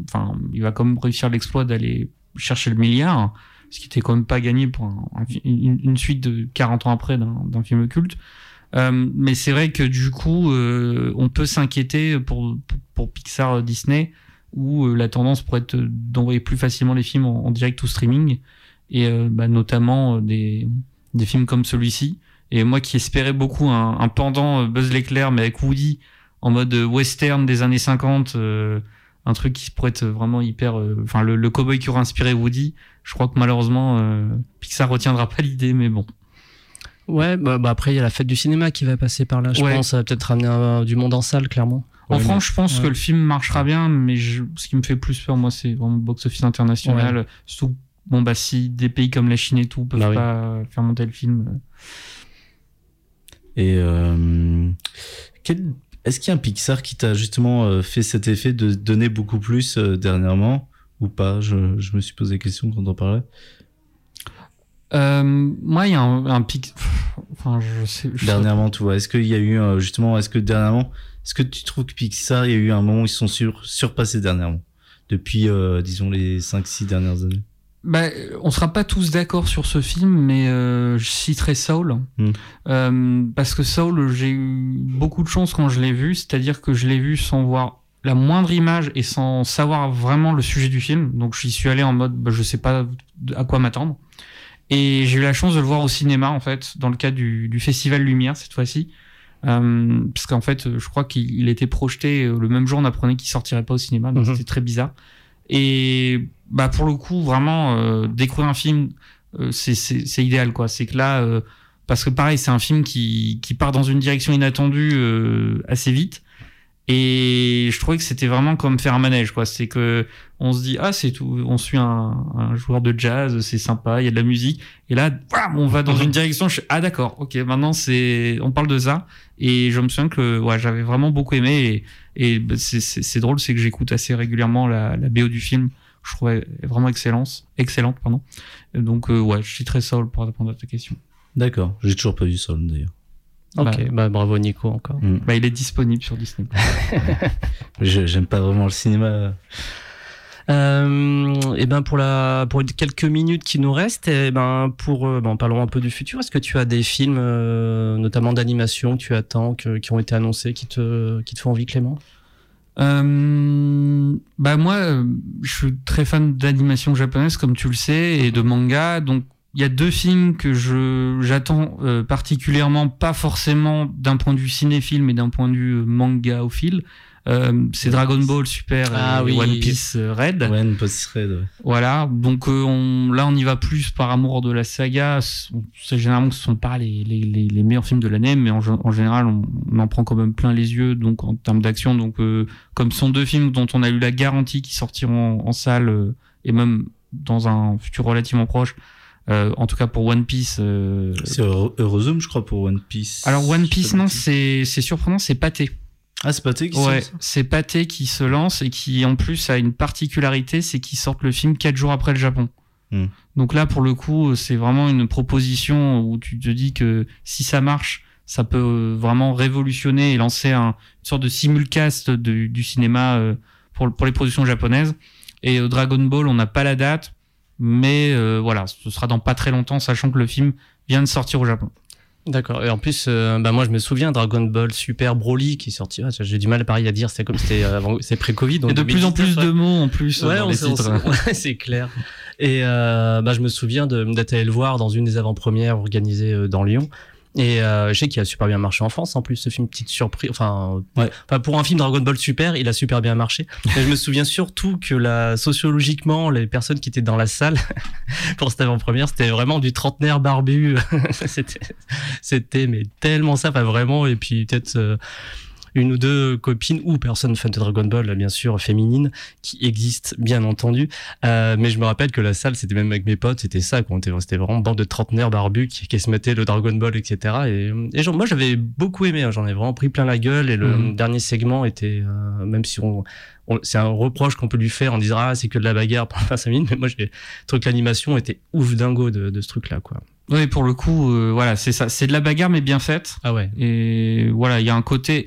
Enfin, il va quand même réussir l'exploit d'aller chercher le milliard, ce qui était quand même pas gagné pour un- une, une suite de 40 ans après d'un film culte. Euh, mais c'est vrai que du coup, euh, on peut s'inquiéter pour, pour, pour Pixar euh, Disney, où euh, la tendance pourrait être d'envoyer plus facilement les films en, en direct ou streaming, et euh, bah, notamment des, des films comme celui-ci. Et moi qui espérais beaucoup un, un pendant euh, Buzz l'éclair, mais avec Woody, en mode euh, western des années 50, euh, un truc qui pourrait être vraiment hyper... euh, Enfin, le, le cowboy qui aurait inspiré Woody, je crois que malheureusement, euh, Pixar retiendra pas l'idée, mais bon. Ouais, bah, bah après il y a la fête du cinéma qui va passer par là. Je Ouais. pense ça va peut-être ramener un- du monde en salle, clairement. En Ouais, France, je pense ouais. que le film marchera bien, mais je- ce qui me fait plus peur, moi, c'est vraiment box-office international. Surtout, bon, bah, si des pays comme la Chine et tout peuvent Bah oui. pas faire monter le film. Et euh, quel- est-ce qu'il y a un Pixar qui t'a justement euh, fait cet effet de donner beaucoup plus euh, dernièrement ou pas? Je, je me suis posé la question quand on parlait. Euh, moi, il y a un, un pic. Enfin, je sais. je- Dernièrement, tu vois. Est-ce qu'il y a eu euh, justement, est-ce que dernièrement, est-ce que tu trouves que Pixar, il y a eu un moment où ils sont sur, surpassés dernièrement? Depuis, euh, disons, les 5-6 dernières années Bah, on sera pas tous d'accord sur ce film, mais euh, je citerai Soul. Hmm. Euh, parce que Soul, j'ai eu beaucoup de chance quand je l'ai vu, c'est-à-dire que je l'ai vu sans voir la moindre image et sans savoir vraiment le sujet du film. Donc j'y suis allé en mode, bah, je sais pas à quoi m'attendre. Et j'ai eu la chance de le voir au cinéma, en fait, dans le cadre du, du Festival Lumière, cette fois-ci. Euh, parce qu'en fait, je crois qu'il il était projeté le même jour, on apprenait qu'il sortirait pas au cinéma, donc Mhm. c'était très bizarre. Et bah pour le coup, vraiment euh, découvrir un film, euh, c'est idéal quoi. C'est que là, euh, parce que pareil, c'est un film qui qui part dans une direction inattendue euh, assez vite. Et je trouvais que c'était vraiment comme faire un manège quoi. C'est que on se dit ah c'est tout, on suit un, un joueur de jazz, c'est sympa, il y a de la musique. Et là, bam, on va dans une direction. Je ah d'accord, ok, maintenant c'est, on parle de ça. Et je me souviens que ouais, j'avais vraiment beaucoup aimé. Et, et bah, c'est drôle, c'est que j'écoute assez régulièrement la, la BO du film. Je trouvais vraiment excellence, excellente, pardon. Donc euh, ouais, je suis très Soul pour répondre à ta question. D'accord. J'ai toujours pas vu Soul d'ailleurs. Ok, bah, bravo Nico encore. Mm. Bah, il est disponible sur Disney. (laughs) Je- J'aime pas vraiment le cinéma. Euh, et ben pour la pour les quelques minutes qui nous restent, et ben pour euh, ben parlons un peu du futur. Est-ce que tu as des films, euh, notamment d'animation, que tu attends, que- qui ont été annoncés, qui te qui te font envie, Clément? Euh, bah moi, euh, je suis très fan d'animation japonaise, comme tu le sais, et de manga. Donc, il y a deux films que j'attends euh, particulièrement, pas forcément d'un point de vue cinéphile, mais d'un point de vue euh, manga au fil. Euh, c'est Dragon Ball Super Ah et oui. One Piece Red. One Piece Red. ouais. Voilà, donc euh, on, là on y va plus par amour de la saga. C'est généralement que ce sont pas les, les, les, les meilleurs films de l'année, mais en, gé- en général on, on en prend quand même plein les yeux. Donc en termes d'action, donc euh, comme ce sont deux films dont on a eu la garantie qui sortiront en, en salle euh, et même dans un futur relativement proche. euh, en tout cas pour One Piece. euh, C'est Euro- Eurozone, je crois, pour One Piece. alors One Piece non, c'est c'est surprenant, c'est Pathé. Ah, c'est Pathé qui Ouais, c'est Pathé qui se lance et qui en plus a une particularité, c'est qu'ils sortent le film quatre jours après le Japon. Hmm. Donc là, pour le coup, c'est vraiment une proposition où tu te dis que si ça marche, ça peut euh, vraiment révolutionner et lancer un, une sorte de simulcast de- du cinéma euh, pour, pour les productions japonaises. Et euh, Dragon Ball, on n'a pas la date, mais euh, voilà, ce sera dans pas très longtemps, sachant que le film vient de sortir au Japon. D'accord. Et en plus, euh, bah moi je me souviens Dragon Ball Super Broly qui est sorti. ah, J'ai du mal pareil à dire. C'est comme c'était avant, c'est pré-Covid. Il y a de plus en 2019, plus ouais. de mots en plus Ouais, dans on les titres. (laughs) c'est clair. Et euh, bah, je me souviens d'être allé le voir dans une des avant-premières organisées euh, dans Lyon. Et euh, je sais qu'il a super bien marché en France en plus ce film petite surprise enfin Ouais. enfin pour un film Dragon Ball Super il a super bien marché (laughs) mais je me souviens surtout que la sociologiquement les personnes qui étaient dans la salle (laughs) pour cette avant-première c'était vraiment du trentenaire barbu (laughs) c'était c'était mais tellement ça enfin vraiment et puis peut-être euh, une ou deux copines ou personnes fans de Dragon Ball, bien sûr, féminines, qui existent, bien entendu. Euh, mais je me rappelle que la salle, c'était même avec mes potes, c'était ça, quoi. C'était vraiment bande de trentenaires barbus qui, qui se mettaient le Dragon Ball, etc. Et, et genre, moi, j'avais beaucoup aimé, hein. j'en ai vraiment pris plein la gueule. Et le Mhm. dernier segment était, euh, même si on, on- c'est un reproche qu'on peut lui faire en disant, ah, c'est que de la bagarre pendant 25 minutes, mais moi, j'ai que l'animation était ouf dingo de, de ce truc-là, quoi. Oui, pour le coup, euh, voilà, c'est ça. C'est de la bagarre, mais bien faite. Ah ouais. Et voilà, il y a un côté.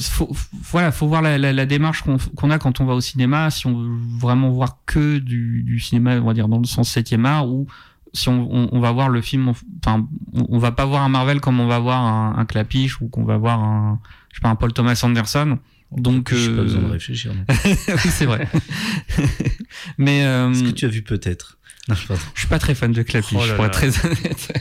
Faut, voilà, faut voir la, la- la démarche qu'on a quand on va au cinéma. Si on veut vraiment voir que du, du cinéma, on va dire dans le sens 7e art, ou si on, on- on va voir le film, enfin, on, on va pas voir un Marvel comme on va voir un, un Clapiche ou qu'on va voir un, je sais pas, un Paul Thomas Anderson. Donc, pas euh, besoin de réfléchir. (laughs) oui, c'est vrai. (laughs) Mais euh, Est-ce que tu as vu peut-être Non, je suis pas très fan de Clapiche, Oh là pour là. être très honnête.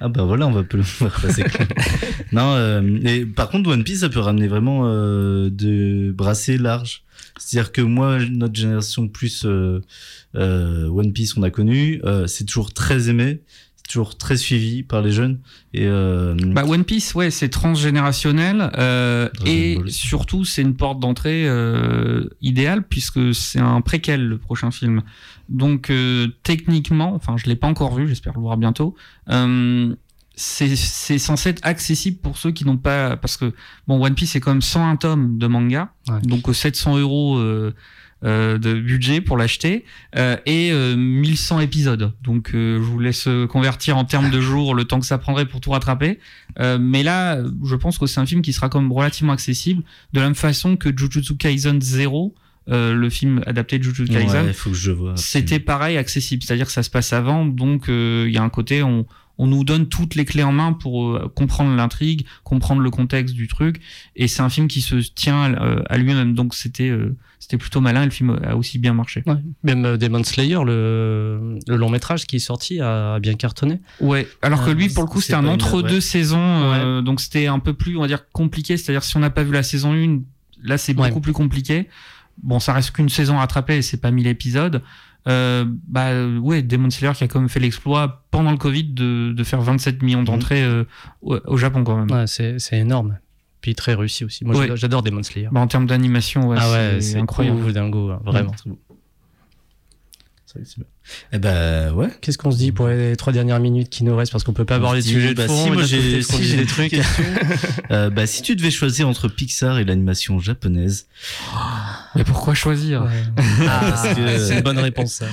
Ah bah voilà, on va faire passer. (laughs) non, euh, et par contre, One Piece, ça peut ramener vraiment euh, de brassées larges. C'est-à-dire que moi, notre génération plus euh, euh, One Piece, on a connu, euh, c'est toujours très aimé, c'est toujours très suivi par les jeunes. Et euh, Bah One Piece, ouais, c'est transgénérationnel euh, et surtout c'est une porte d'entrée euh, idéale puisque c'est un préquel le prochain film. Donc euh, techniquement, enfin je l'ai pas encore vu, j'espère le voir bientôt. Euh, c'est censé être accessible pour ceux qui n'ont pas parce que bon One Piece c'est quand même 101 tomes de manga, donc euh, 700 euros. euh, euh, de budget pour l'acheter euh, et euh, 1100 épisodes. Donc euh, je vous laisse euh, convertir en termes de jours le temps que ça prendrait pour tout rattraper. Euh, mais là, je pense que c'est un film qui sera comme relativement accessible de la même façon que Jujutsu Kaisen 0. Euh, le film adapté de Jujutsu Kaisen, Ouais, faut que je vois. c'était pareil accessible, c'est-à-dire que ça se passe avant, donc euh, il y a un côté on on nous donne toutes les clés en main pour euh, comprendre l'intrigue, comprendre le contexte du truc, et c'est un film qui se tient euh, à lui-même, donc c'était euh, c'était plutôt malin. Et le film a aussi bien marché. Ouais. Même Demon Slayer, le, le long métrage qui est sorti, a, a bien cartonné. Ouais, alors que Euh, lui, pour le coup, c'est c'était un entre-deux ouais. saisons, euh, donc c'était un peu plus, on va dire, compliqué. C'est-à-dire, si on n'a pas vu la saison 1, là, c'est Ouais. beaucoup plus compliqué. Bon, ça reste qu'une saison rattrapée et c'est pas 1000 épisodes. Euh, bah, ouais, Demon Slayer qui a quand même fait l'exploit pendant le Covid de, de faire 27 millions d'entrées euh, au, au Japon, quand même. Ouais, c'est énorme. Puis très réussi aussi. Moi, Ouais. j'adore- Demon Slayer. Bah, en termes d'animation, ouais, ah ouais, c'est incroyable. dingo, hein, vraiment. Vrai que c'est bien. Eh ben ouais. Qu'est-ce qu'on se dit pour les trois dernières minutes qui nous restent? Parce qu'on peut pas aborder On de se dit, sujet de bah, fond. si, moi j'ai si, des trucs. (laughs) Euh, bah, si tu devais choisir entre Pixar et l'animation japonaise. Mais pourquoi choisir? (laughs) Ah, que- c'est une bonne réponse. Ça.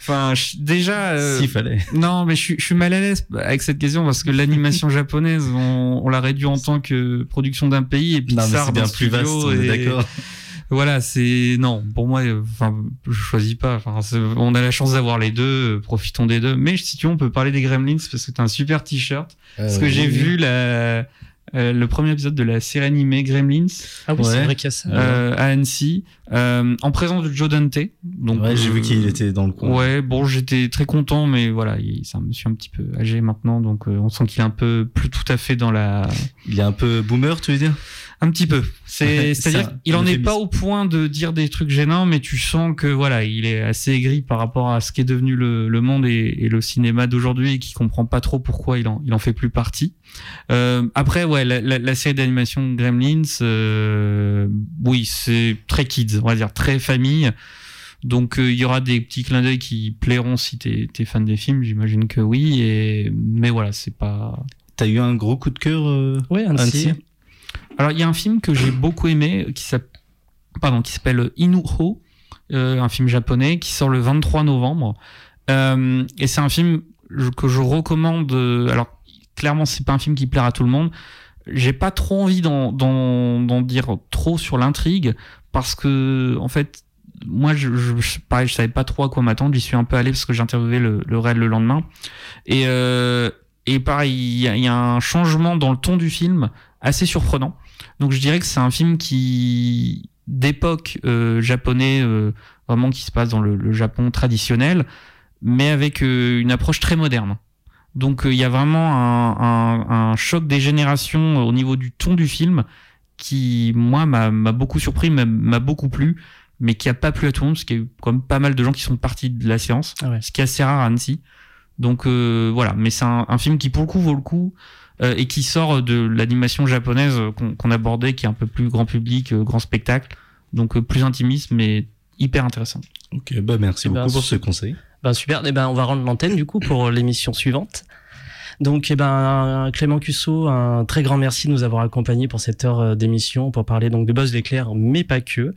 Enfin, je- déjà. euh, S'il fallait. Non, mais je, suis- je suis mal à l'aise avec cette question parce que l'animation (laughs) japonaise, on, on l'a réduit en tant que production d'un pays et Non, mais Pixar bien d'un plus vaste, d'accord. Voilà, c'est non pour moi. euh, Enfin, je choisis pas. Enfin, on a la chance d'avoir les deux, euh, profitons des deux. Mais si tu veux, on peut parler des Gremlins parce que c'est un super t-shirt. parce que Euh, j'ai oui, vu la euh, le premier épisode de la série animée Gremlins. Ah oui, c'est vrai qu'il y a ça. euh, à Annecy, euh, en présence de Joe Dante. Donc, Ouais, j'ai vu euh, qu'il était dans le coin. Ouais, bon, j'étais très content, mais voilà, il- c'est un monsieur un petit peu âgé maintenant, donc euh, on sent qu'il est un peu plus tout à fait dans la. Il est un peu boomer, tu veux dire? Un petit peu. C'est-à-dire, ça, il en est pas au point de dire des trucs gênants, mais tu sens que voilà, il est assez aigri par rapport à ce qui est devenu le, le monde et, et le cinéma d'aujourd'hui, et qui comprend pas trop pourquoi il en, il en fait plus partie. Euh, après, ouais, la, la, la série d'animation Gremlins, euh, oui, c'est très kids, on va dire très famille. Donc euh, il y aura des petits clins d'œil qui plairont si t'es es fan des films, j'imagine que oui. Et mais voilà, c'est pas. T'as eu un gros coup de cœur euh, Ouais, Annecy. Annecy? Alors il y a un film que j'ai beaucoup aimé qui s'appelle Inuho, euh, un film japonais qui sort le 23 novembre. Euh, et c'est un film que je recommande. euh, alors clairement c'est pas un film qui plaira à tout le monde. J'ai pas trop envie d'en dire trop sur l'intrigue parce que en fait moi je, je, pareil savais pas trop à quoi m'attendre. J'y suis un peu allé parce que j'ai interviewé le, le réel le lendemain. Et pareil il y a un changement dans le ton du film assez surprenant. Donc je dirais que c'est un film qui d'époque euh, japonais, euh, vraiment qui se passe dans le, le Japon traditionnel, mais avec euh, une approche très moderne. Donc euh, il y a vraiment un, un- un choc des générations au niveau du ton du film qui, moi, m'a beaucoup surpris, m'a- m'a beaucoup plu, mais qui a pas plu à tout le monde, parce qu'il y a eu quand même pas mal de gens qui sont partis de la séance, Ah ouais. ce qui est assez rare à Annecy. Donc euh, voilà, mais c'est un, un film qui pour le coup vaut le coup. Euh, et qui sort de l'animation japonaise euh, qu'on abordait, qui est un peu plus grand public, euh, grand spectacle, donc euh, plus intimiste, mais hyper intéressant. Ok, bah merci Eh ben, beaucoup pour ce conseil. Ben super. Eh ben on va rendre l'antenne du coup pour l'émission suivante. Donc eh ben Clément Cusso, un très grand merci de nous avoir accompagnés pour cette heure euh, d'émission pour parler donc de Buzz l'éclair, mais pas que.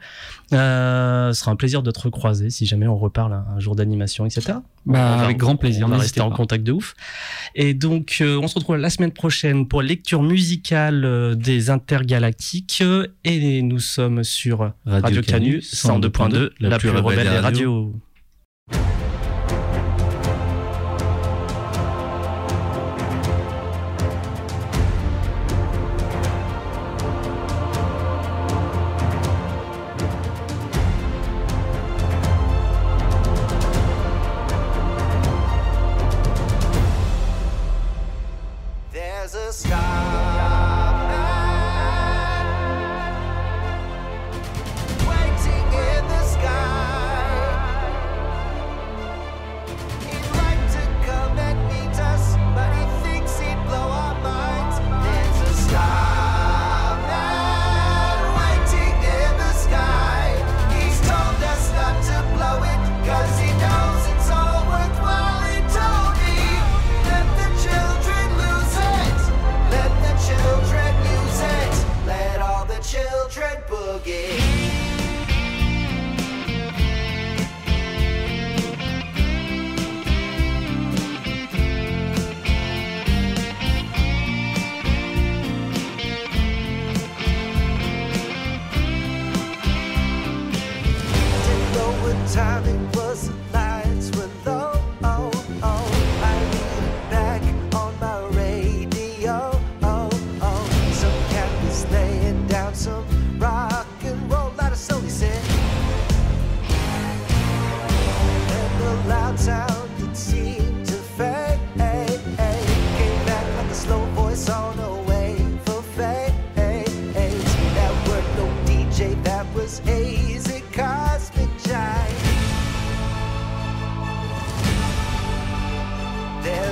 Euh, ce sera un plaisir de te recroiser si jamais on reparle un, un jour d'animation, etc. Bah, va- avec grand plaisir, On va rester en contact de ouf. Et donc euh, on se retrouve la semaine prochaine pour lecture musicale des intergalactiques et nous sommes sur Radio, Canu 102.2, la, plus rebelle des radios. There's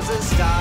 as a star.